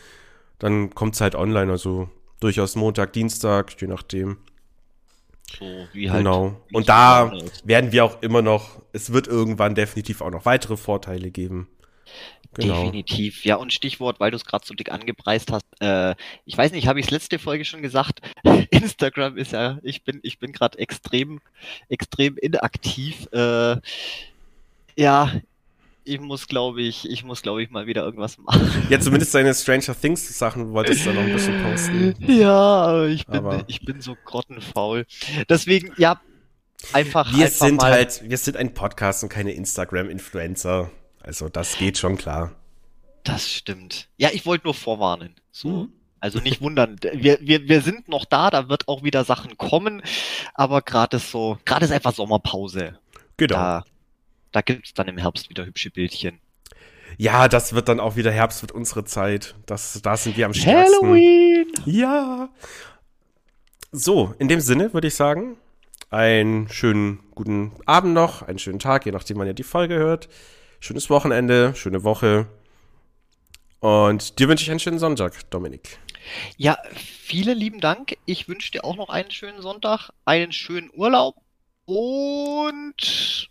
dann kommt es halt online, also durchaus Montag, Dienstag, je nachdem. So wie halt. Genau. Und da werden wir auch immer noch, es wird irgendwann definitiv auch noch weitere Vorteile geben. Genau. Definitiv, ja. Und Stichwort, weil du es gerade so dick angepreist hast, äh, ich weiß nicht, habe ich es letzte Folge schon gesagt, Instagram ist ja, ich bin, ich bin gerade extrem, extrem inaktiv. Äh, ja, ich muss, glaube ich, ich muss, glaube ich, mal wieder irgendwas machen. Ja, zumindest deine Stranger Things Sachen wolltest du noch ein bisschen posten. Ja, ich bin, aber ich bin so grottenfaul. Deswegen, ja, einfach. Wir einfach sind halt, wir sind ein Podcast und keine Instagram-Influencer. Also das geht schon klar. Das stimmt. Ja, ich wollte nur vorwarnen. So. Mhm. Also nicht wundern. Wir, wir, wir sind noch da, da wird auch wieder Sachen kommen, aber gerade ist so, gerade ist einfach Sommerpause. Genau. Da, da gibt es dann im Herbst wieder hübsche Bildchen. Ja, das wird dann auch wieder Herbst, wird unsere Zeit. Das, da sind wir am stärksten. Halloween! Ja. So, in dem Sinne würde ich sagen, einen schönen guten Abend noch, einen schönen Tag, je nachdem, wann ihr die Folge hört schönes Wochenende, schöne Woche. Und dir wünsche ich einen schönen Sonntag, Dominik. Ja, vielen lieben Dank. Ich wünsche dir auch noch einen schönen Sonntag, einen schönen Urlaub und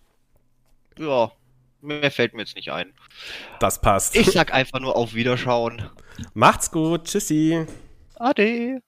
ja, mehr fällt mir jetzt nicht ein. Das passt. Ich sag einfach nur auf Wiederschauen. Macht's gut. Tschüssi. Ade.